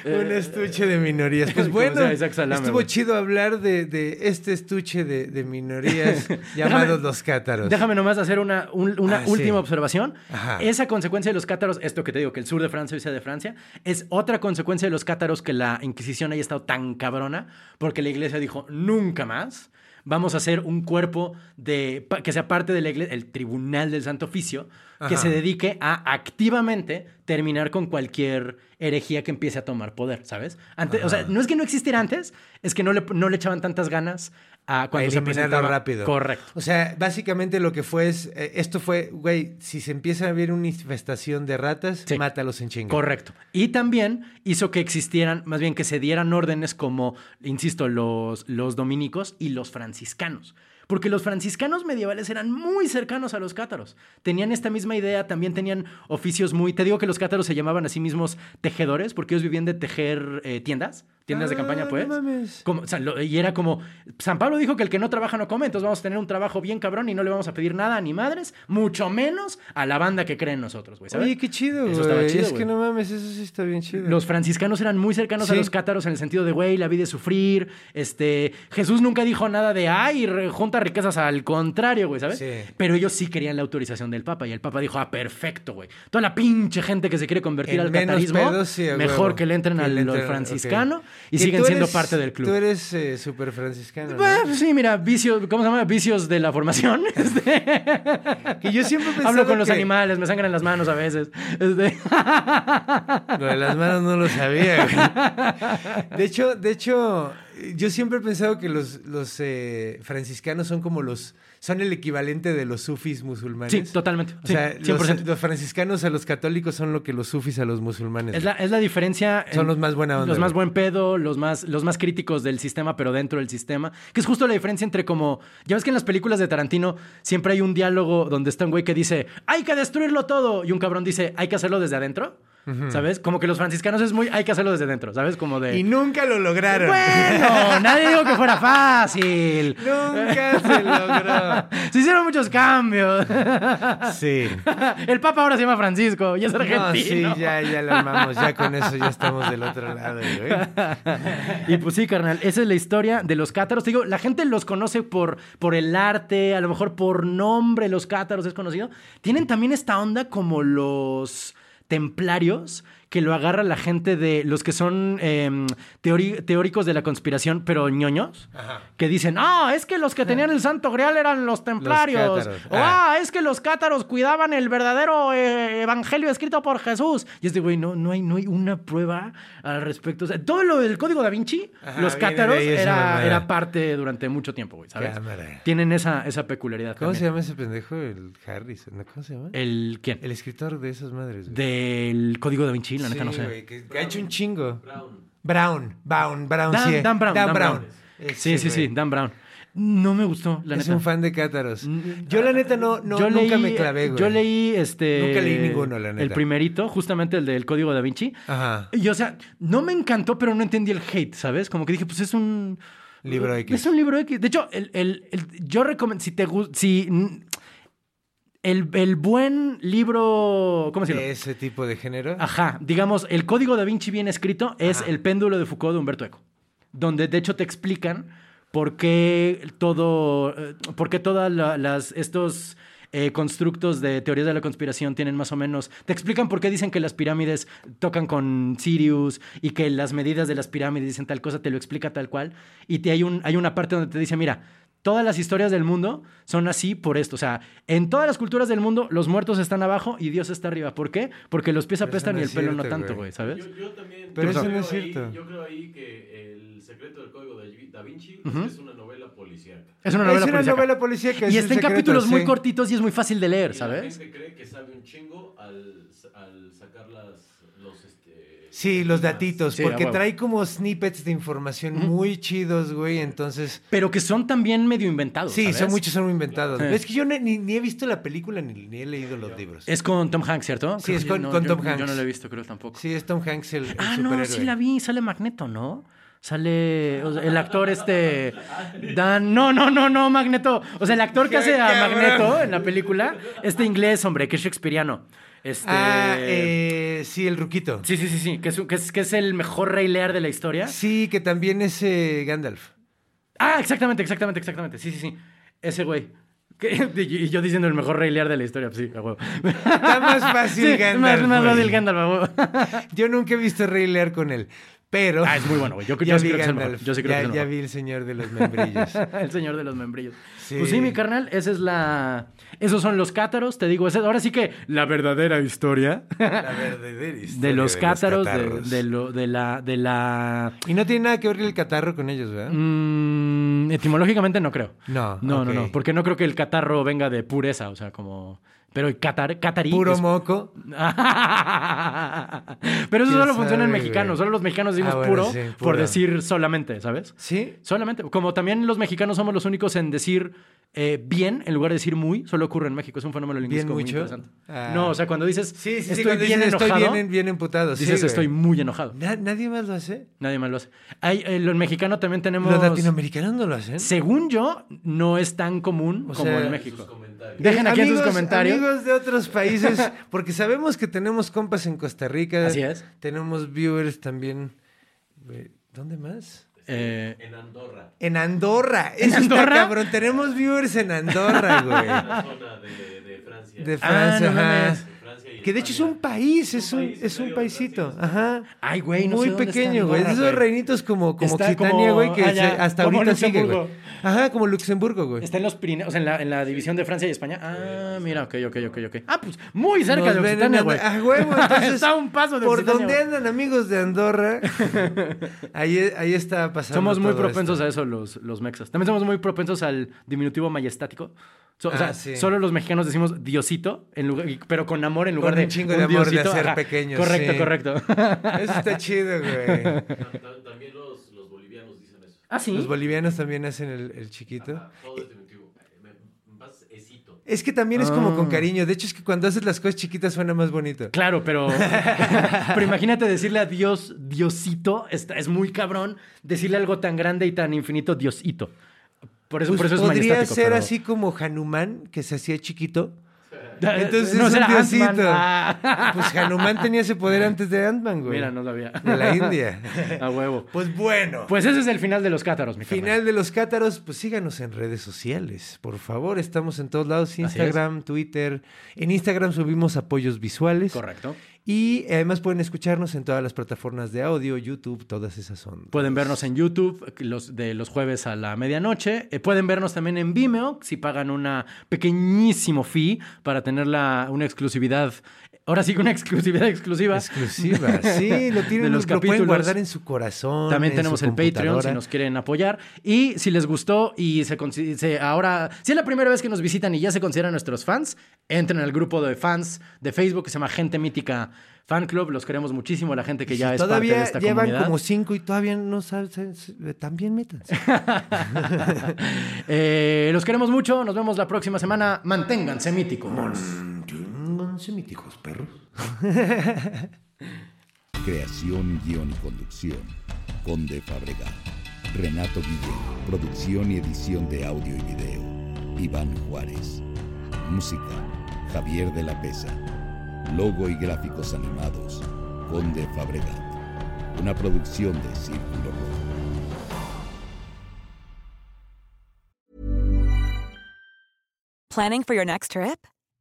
un estuche de minorías. Pues bueno, Salame, estuvo chido hablar de, de este estuche de, de minorías llamados los cátaros. Déjame nomás hacer una, un- una Ah, sí. última observación. Ajá. Esa consecuencia de los cátaros, esto que te digo, que el sur de Francia hoy sea de Francia, es otra consecuencia de los cátaros que la Inquisición haya estado tan cabrona, porque la iglesia dijo, nunca más vamos a hacer un cuerpo de, que sea parte de la iglesia, el Tribunal del Santo Oficio, que se dedique a activamente terminar con cualquier herejía que empiece a tomar poder, ¿sabes? Antes, o sea, no es que no existiera antes, es que no le, no le echaban tantas ganas a cuando a se presentaba. rápido. Correcto. O sea, básicamente lo que fue es, eh, esto fue, güey, si se empieza a ver una infestación de ratas, Sí. mátalos en chinga. Correcto. Y también hizo que existieran, más bien que se dieran órdenes como, insisto, los, los dominicos y los franciscanos. Porque los franciscanos medievales eran muy cercanos a los cátaros. Tenían esta misma idea, también tenían oficios muy... Te digo que los cátaros se llamaban a sí mismos tejedores porque ellos vivían de tejer eh, tiendas, tiendas de Ah, campaña, no pues. mames. Como, o sea, lo- y era como, San Pablo dijo que el que no trabaja no come, entonces vamos a tener un trabajo bien cabrón y no le vamos a pedir nada a ni madres, mucho menos a la banda que cree en nosotros, güey. Oye, qué chido, Eso estaba güey. chido, Es que güey. no mames, eso sí está bien chido. Los franciscanos eran muy cercanos a los cátaros en el sentido de, güey, la vida es sufrir. Este, Jesús nunca dijo nada de, ay, junta riquezas al contrario, güey, ¿sabes? Sí. Pero ellos sí querían la autorización del Papa y el Papa dijo, ah, perfecto, güey. Toda la pinche gente que se quiere convertir En al catarismo, sí, mejor que le entren Que al le al entren, franciscano. Y siguen siendo eres- parte del club. Tú eres eh, súper franciscano. Pues, ¿no? sí, mira, vicios, ¿cómo se llama? Vicios de la formación. Este, Que yo siempre Hablo con los animales, me sangran las manos a veces. Este, Lo de las manos no lo sabía. güey. De hecho, de hecho, yo siempre he pensado que los, los eh, franciscanos son como los, son el equivalente de los sufis musulmanes. sí, totalmente. O sea, 100%. los, los franciscanos a los católicos son lo que los sufis a los musulmanes. Es la, es la diferencia. Son en- los más buena onda, Los más buen pedo, los más, los más críticos del sistema, pero dentro del sistema. Que es justo la diferencia entre como. Ya ves que en las películas de Tarantino siempre hay un diálogo donde está un güey que dice, hay que destruirlo todo. Y un cabrón dice, hay que hacerlo desde adentro. ¿Sabes? Como que los franciscanos es muy, hay que hacerlo desde adentro. ¿Sabes? Como de. Y nunca lo lograron. Bueno, nadie dijo que fuera fácil. Nunca se logró. Se hicieron muchos cambios. Sí. El Papa ahora se llama Francisco y es No, argentino. sí, ya, ya lo armamos. Ya con eso ya estamos del otro lado, güey. Y pues sí, carnal, esa es la historia de los cátaros. Te digo, la gente los conoce por, por el arte, a lo mejor por nombre, los cátaros es conocido. Tienen también esta onda como los templarios, que lo agarra la gente de los que son em, teóricos de la conspiración, pero ñoños, que dicen, ah, es que los que tenían el santo grial eran los templarios. O, ah, es que los cátaros cuidaban el verdadero eh, evangelio escrito por Jesús. Y este güey, no, no, hay, no hay una prueba al respecto. O sea, todo lo del código da Vinci, Ajá, los cátaros, era, era parte durante mucho tiempo, güey, ¿sabes? Cámara. Tienen esa, esa peculiaridad. ¿Cómo también. se llama ese pendejo? El Harrison. ¿Cómo se llama? ¿El quién? El escritor de esas madres. güey. Del código da Vinci, la neta Sí, no sé. güey, que, que ha hecho un chingo. Brown. Brown. Brown, Dan, sí. Dan Brown. Dan Brown. Sí, sí, sí. Dan Brown. No me gustó, la es neta. un fan de cátaros. Yo la neta no, no Yo nunca leí- me clavé, güey. Yo leí este. Nunca leí ninguno, la neta. El primerito, justamente el del código da Vinci. Ajá. Y o sea, no me encantó, pero no entendí el hate, ¿sabes? Como que dije, pues es un. Libro X. Es un libro X. De hecho, el, el- el- yo recomiendo. Si te gusta. Si. El, el buen libro. ¿Cómo se llama? De ese tipo de género. Ajá, digamos, el código da Vinci bien escrito es Ajá. El péndulo de Foucault de Humberto Eco, donde de hecho te explican por qué todo, eh, por qué todas la- las, estos eh, constructos de teorías de la conspiración tienen más o menos, te explican por qué dicen que las pirámides tocan con Sirius y que las medidas de las pirámides dicen tal cosa, te lo explica tal cual, y te, hay, un, hay una parte donde te dice, mira, Todas las historias del mundo son así por esto. O sea, en todas las culturas del mundo, los muertos están abajo y Dios está arriba. ¿Por qué? Porque los pies apestan no y el pelo no tanto, güey. ¿sabes? Yo, yo también. Pero yo eso no creo es ahí- cierto. yo creo ahí que El secreto del código de Da Vinci Ujú. es una novela policíaca. Es una novela es una policíaca. novela policíaca. es Y está en capítulos muy cortitos y es muy fácil de leer, Y ¿sabes? La gente cree que sabe un chingo al, al sacar las, los. Este, Sí, los datitos, Sí, porque trae como snippets de información muy chidos, güey, entonces... Pero que son también medio inventados. Sí, ¿sabes? son muchos son inventados. Sí. Es que yo ni, he visto la película ni, ni he leído los libros. Es con Tom Hanks, ¿cierto? Sí, Creo es con- yo con yo- Tom Yo Hanks. no lo he visto, creo tampoco. Sí, es Tom Hanks el, el Ah, superhéroe. no, sí la vi, sale Magneto, ¿no? Sale o sea, el actor este Dan, no, no, no, no, Magneto. O sea, el actor que hace a. Magneto en la película, este inglés, hombre, que es shakespeariano. Este Ah, eh, sí, el ruquito. Sí, sí, sí, sí, que es, que es, que es el mejor Rey Lear de la historia. Sí, que también es eh, Gandalf. Ah, exactamente, exactamente, exactamente. Sí, sí, sí. Ese güey. Y yo diciendo el mejor Rey Lear de la historia, pues sí, a huevo. Está más fácil Sí, Gandalf. Más, más fácil Gandalf, a huevo. Yo nunca he visto Rey Lear con él, pero... Ah, es muy bueno, güey. Yo- sí creo que es el mejor. Yo sí creo ya, que es el ya vi el señor de los membrillos. el señor de los membrillos. Sí. Pues sí, mi carnal, esa es la. Esos son los cátaros, te digo. Ahora sí que la verdadera historia La verdadera historia de los cátaros, de, catarros. de lo, de la. De la Y no tiene nada que ver el catarro con ellos, ¿verdad? mm, etimológicamente no creo. No, No, no, no. Porque no creo que el catarro venga de pureza, o sea, como. Pero el catar, catarí. Puro es- moco. Pero eso ¿Quién solo funciona en sabe, mexicano. güey? Solo los mexicanos decimos Ah, bueno, puro sí, por decir solamente, ¿sabes? ¿Sí? Solamente. Como también los mexicanos somos los únicos en decir eh, bien en lugar de decir muy, solo ocurre en México. Es un fenómeno lingüístico muy mucho? interesante. Ah. No, o sea, cuando dices Sí, sí, estoy cuando bien dices, enojado, Estoy bien, bien emputado. dices estoy muy enojado. Na- ¿Nadie más lo hace? Nadie más lo hace. Hay, eh, los mexicanos también tenemos... Los latinoamericanos no lo hacen. Según yo, no es tan común O como sea, en México. Comentarios. Dejen aquí en sus comentarios. Amigos de otros países, porque sabemos que tenemos compas en Costa Rica. Así es. Tenemos viewers también. ¿Dónde más? Eh, En Andorra, En Andorra. ¿En Eso está cabrón. Tenemos viewers en Andorra, güey. la zona de, de Francia. De Ah, Francia, no ajá. Francia y Que de hecho es un país, es un país, es un paisito. Ajá. Ay, güey, no Muy sé pequeño, güey. Esos reinitos como, como Está Quitania, como güey, que allá, hasta como ahorita sigue, güey. Luxemburgo. Ajá, como Luxemburgo, güey. Está en los Pirineos, en la, en la división de Francia y España. Ah, mira, ok, ok, ok, ok. Ah, pues muy cerca Nos de ven Occitania, en güey. Andorra. Ah, entonces. Está a un paso de Por Occitania, donde güey. andan amigos de Andorra, ahí, ahí está pasando. Somos muy todo propensos a eso los, los mexas. También somos muy propensos al diminutivo majestático. So- o Ah, sea, sí. solo los mexicanos decimos diosito, en lugar, pero con amor en lugar Con de un chingo de amor de pequeños, Correcto, sí. correcto. Eso está chido, güey. Ta- ta- También los, los bolivianos dicen eso. ah, sí. Los bolivianos también hacen el, el chiquito. Ajá, todo es Más esito. Es que también es como con Ah. cariño. De hecho, es que cuando haces las cosas chiquitas suena más bonito. Claro, pero. pero imagínate decirle a Dios, Diosito, está- es muy cabrón decirle algo tan grande y tan infinito, Diosito. Por eso, Pues por eso es podría ser pero- así como Hanuman, que se hacía chiquito. Entonces no, es un diosito. Ah. Pues Hanuman tenía ese poder antes de Ant-Man, güey. Mira, no sabía. De la India. A huevo. Pues bueno. Pues ese es el final de los cátaros, mi carnal. Final de los cátaros, pues síganos en redes sociales, por favor, estamos en todos lados. Instagram, Twitter. En Instagram subimos apoyos visuales. Correcto. Y además pueden escucharnos en todas las plataformas de audio, YouTube, todas esas son. Pueden vernos en YouTube los, de los jueves a la medianoche. Eh, pueden vernos también en Vimeo si pagan una pequeñísimo fee para tener la, una exclusividad. Ahora sí que una exclusividad exclusiva. Exclusiva, sí, lo tienen, de los lo pueden capítulos. guardar en su corazón. También en tenemos su el Patreon si nos quieren apoyar. Y si les gustó y se, se- ahora, si es la primera vez que nos visitan y ya se consideran nuestros fans, entren al grupo de fans de Facebook que se llama Gente Mítica Fan Club. Los queremos muchísimo, la gente que ya es parte todavía de esta llevan comunidad. como cinco y todavía no saben. También métanse. Eh, los queremos mucho. Nos vemos la próxima semana. Manténganse míticos. Ténganse míticos, perros. Creación, guion y conducción. Conde Fabregat. Renato Guillén. Producción y edición de audio y video. Iván Juárez. Música. Javier de la Pesa. Logo y gráficos animados. Conde Fabregat. Una producción de Círculo Rojo. Planning for your next trip?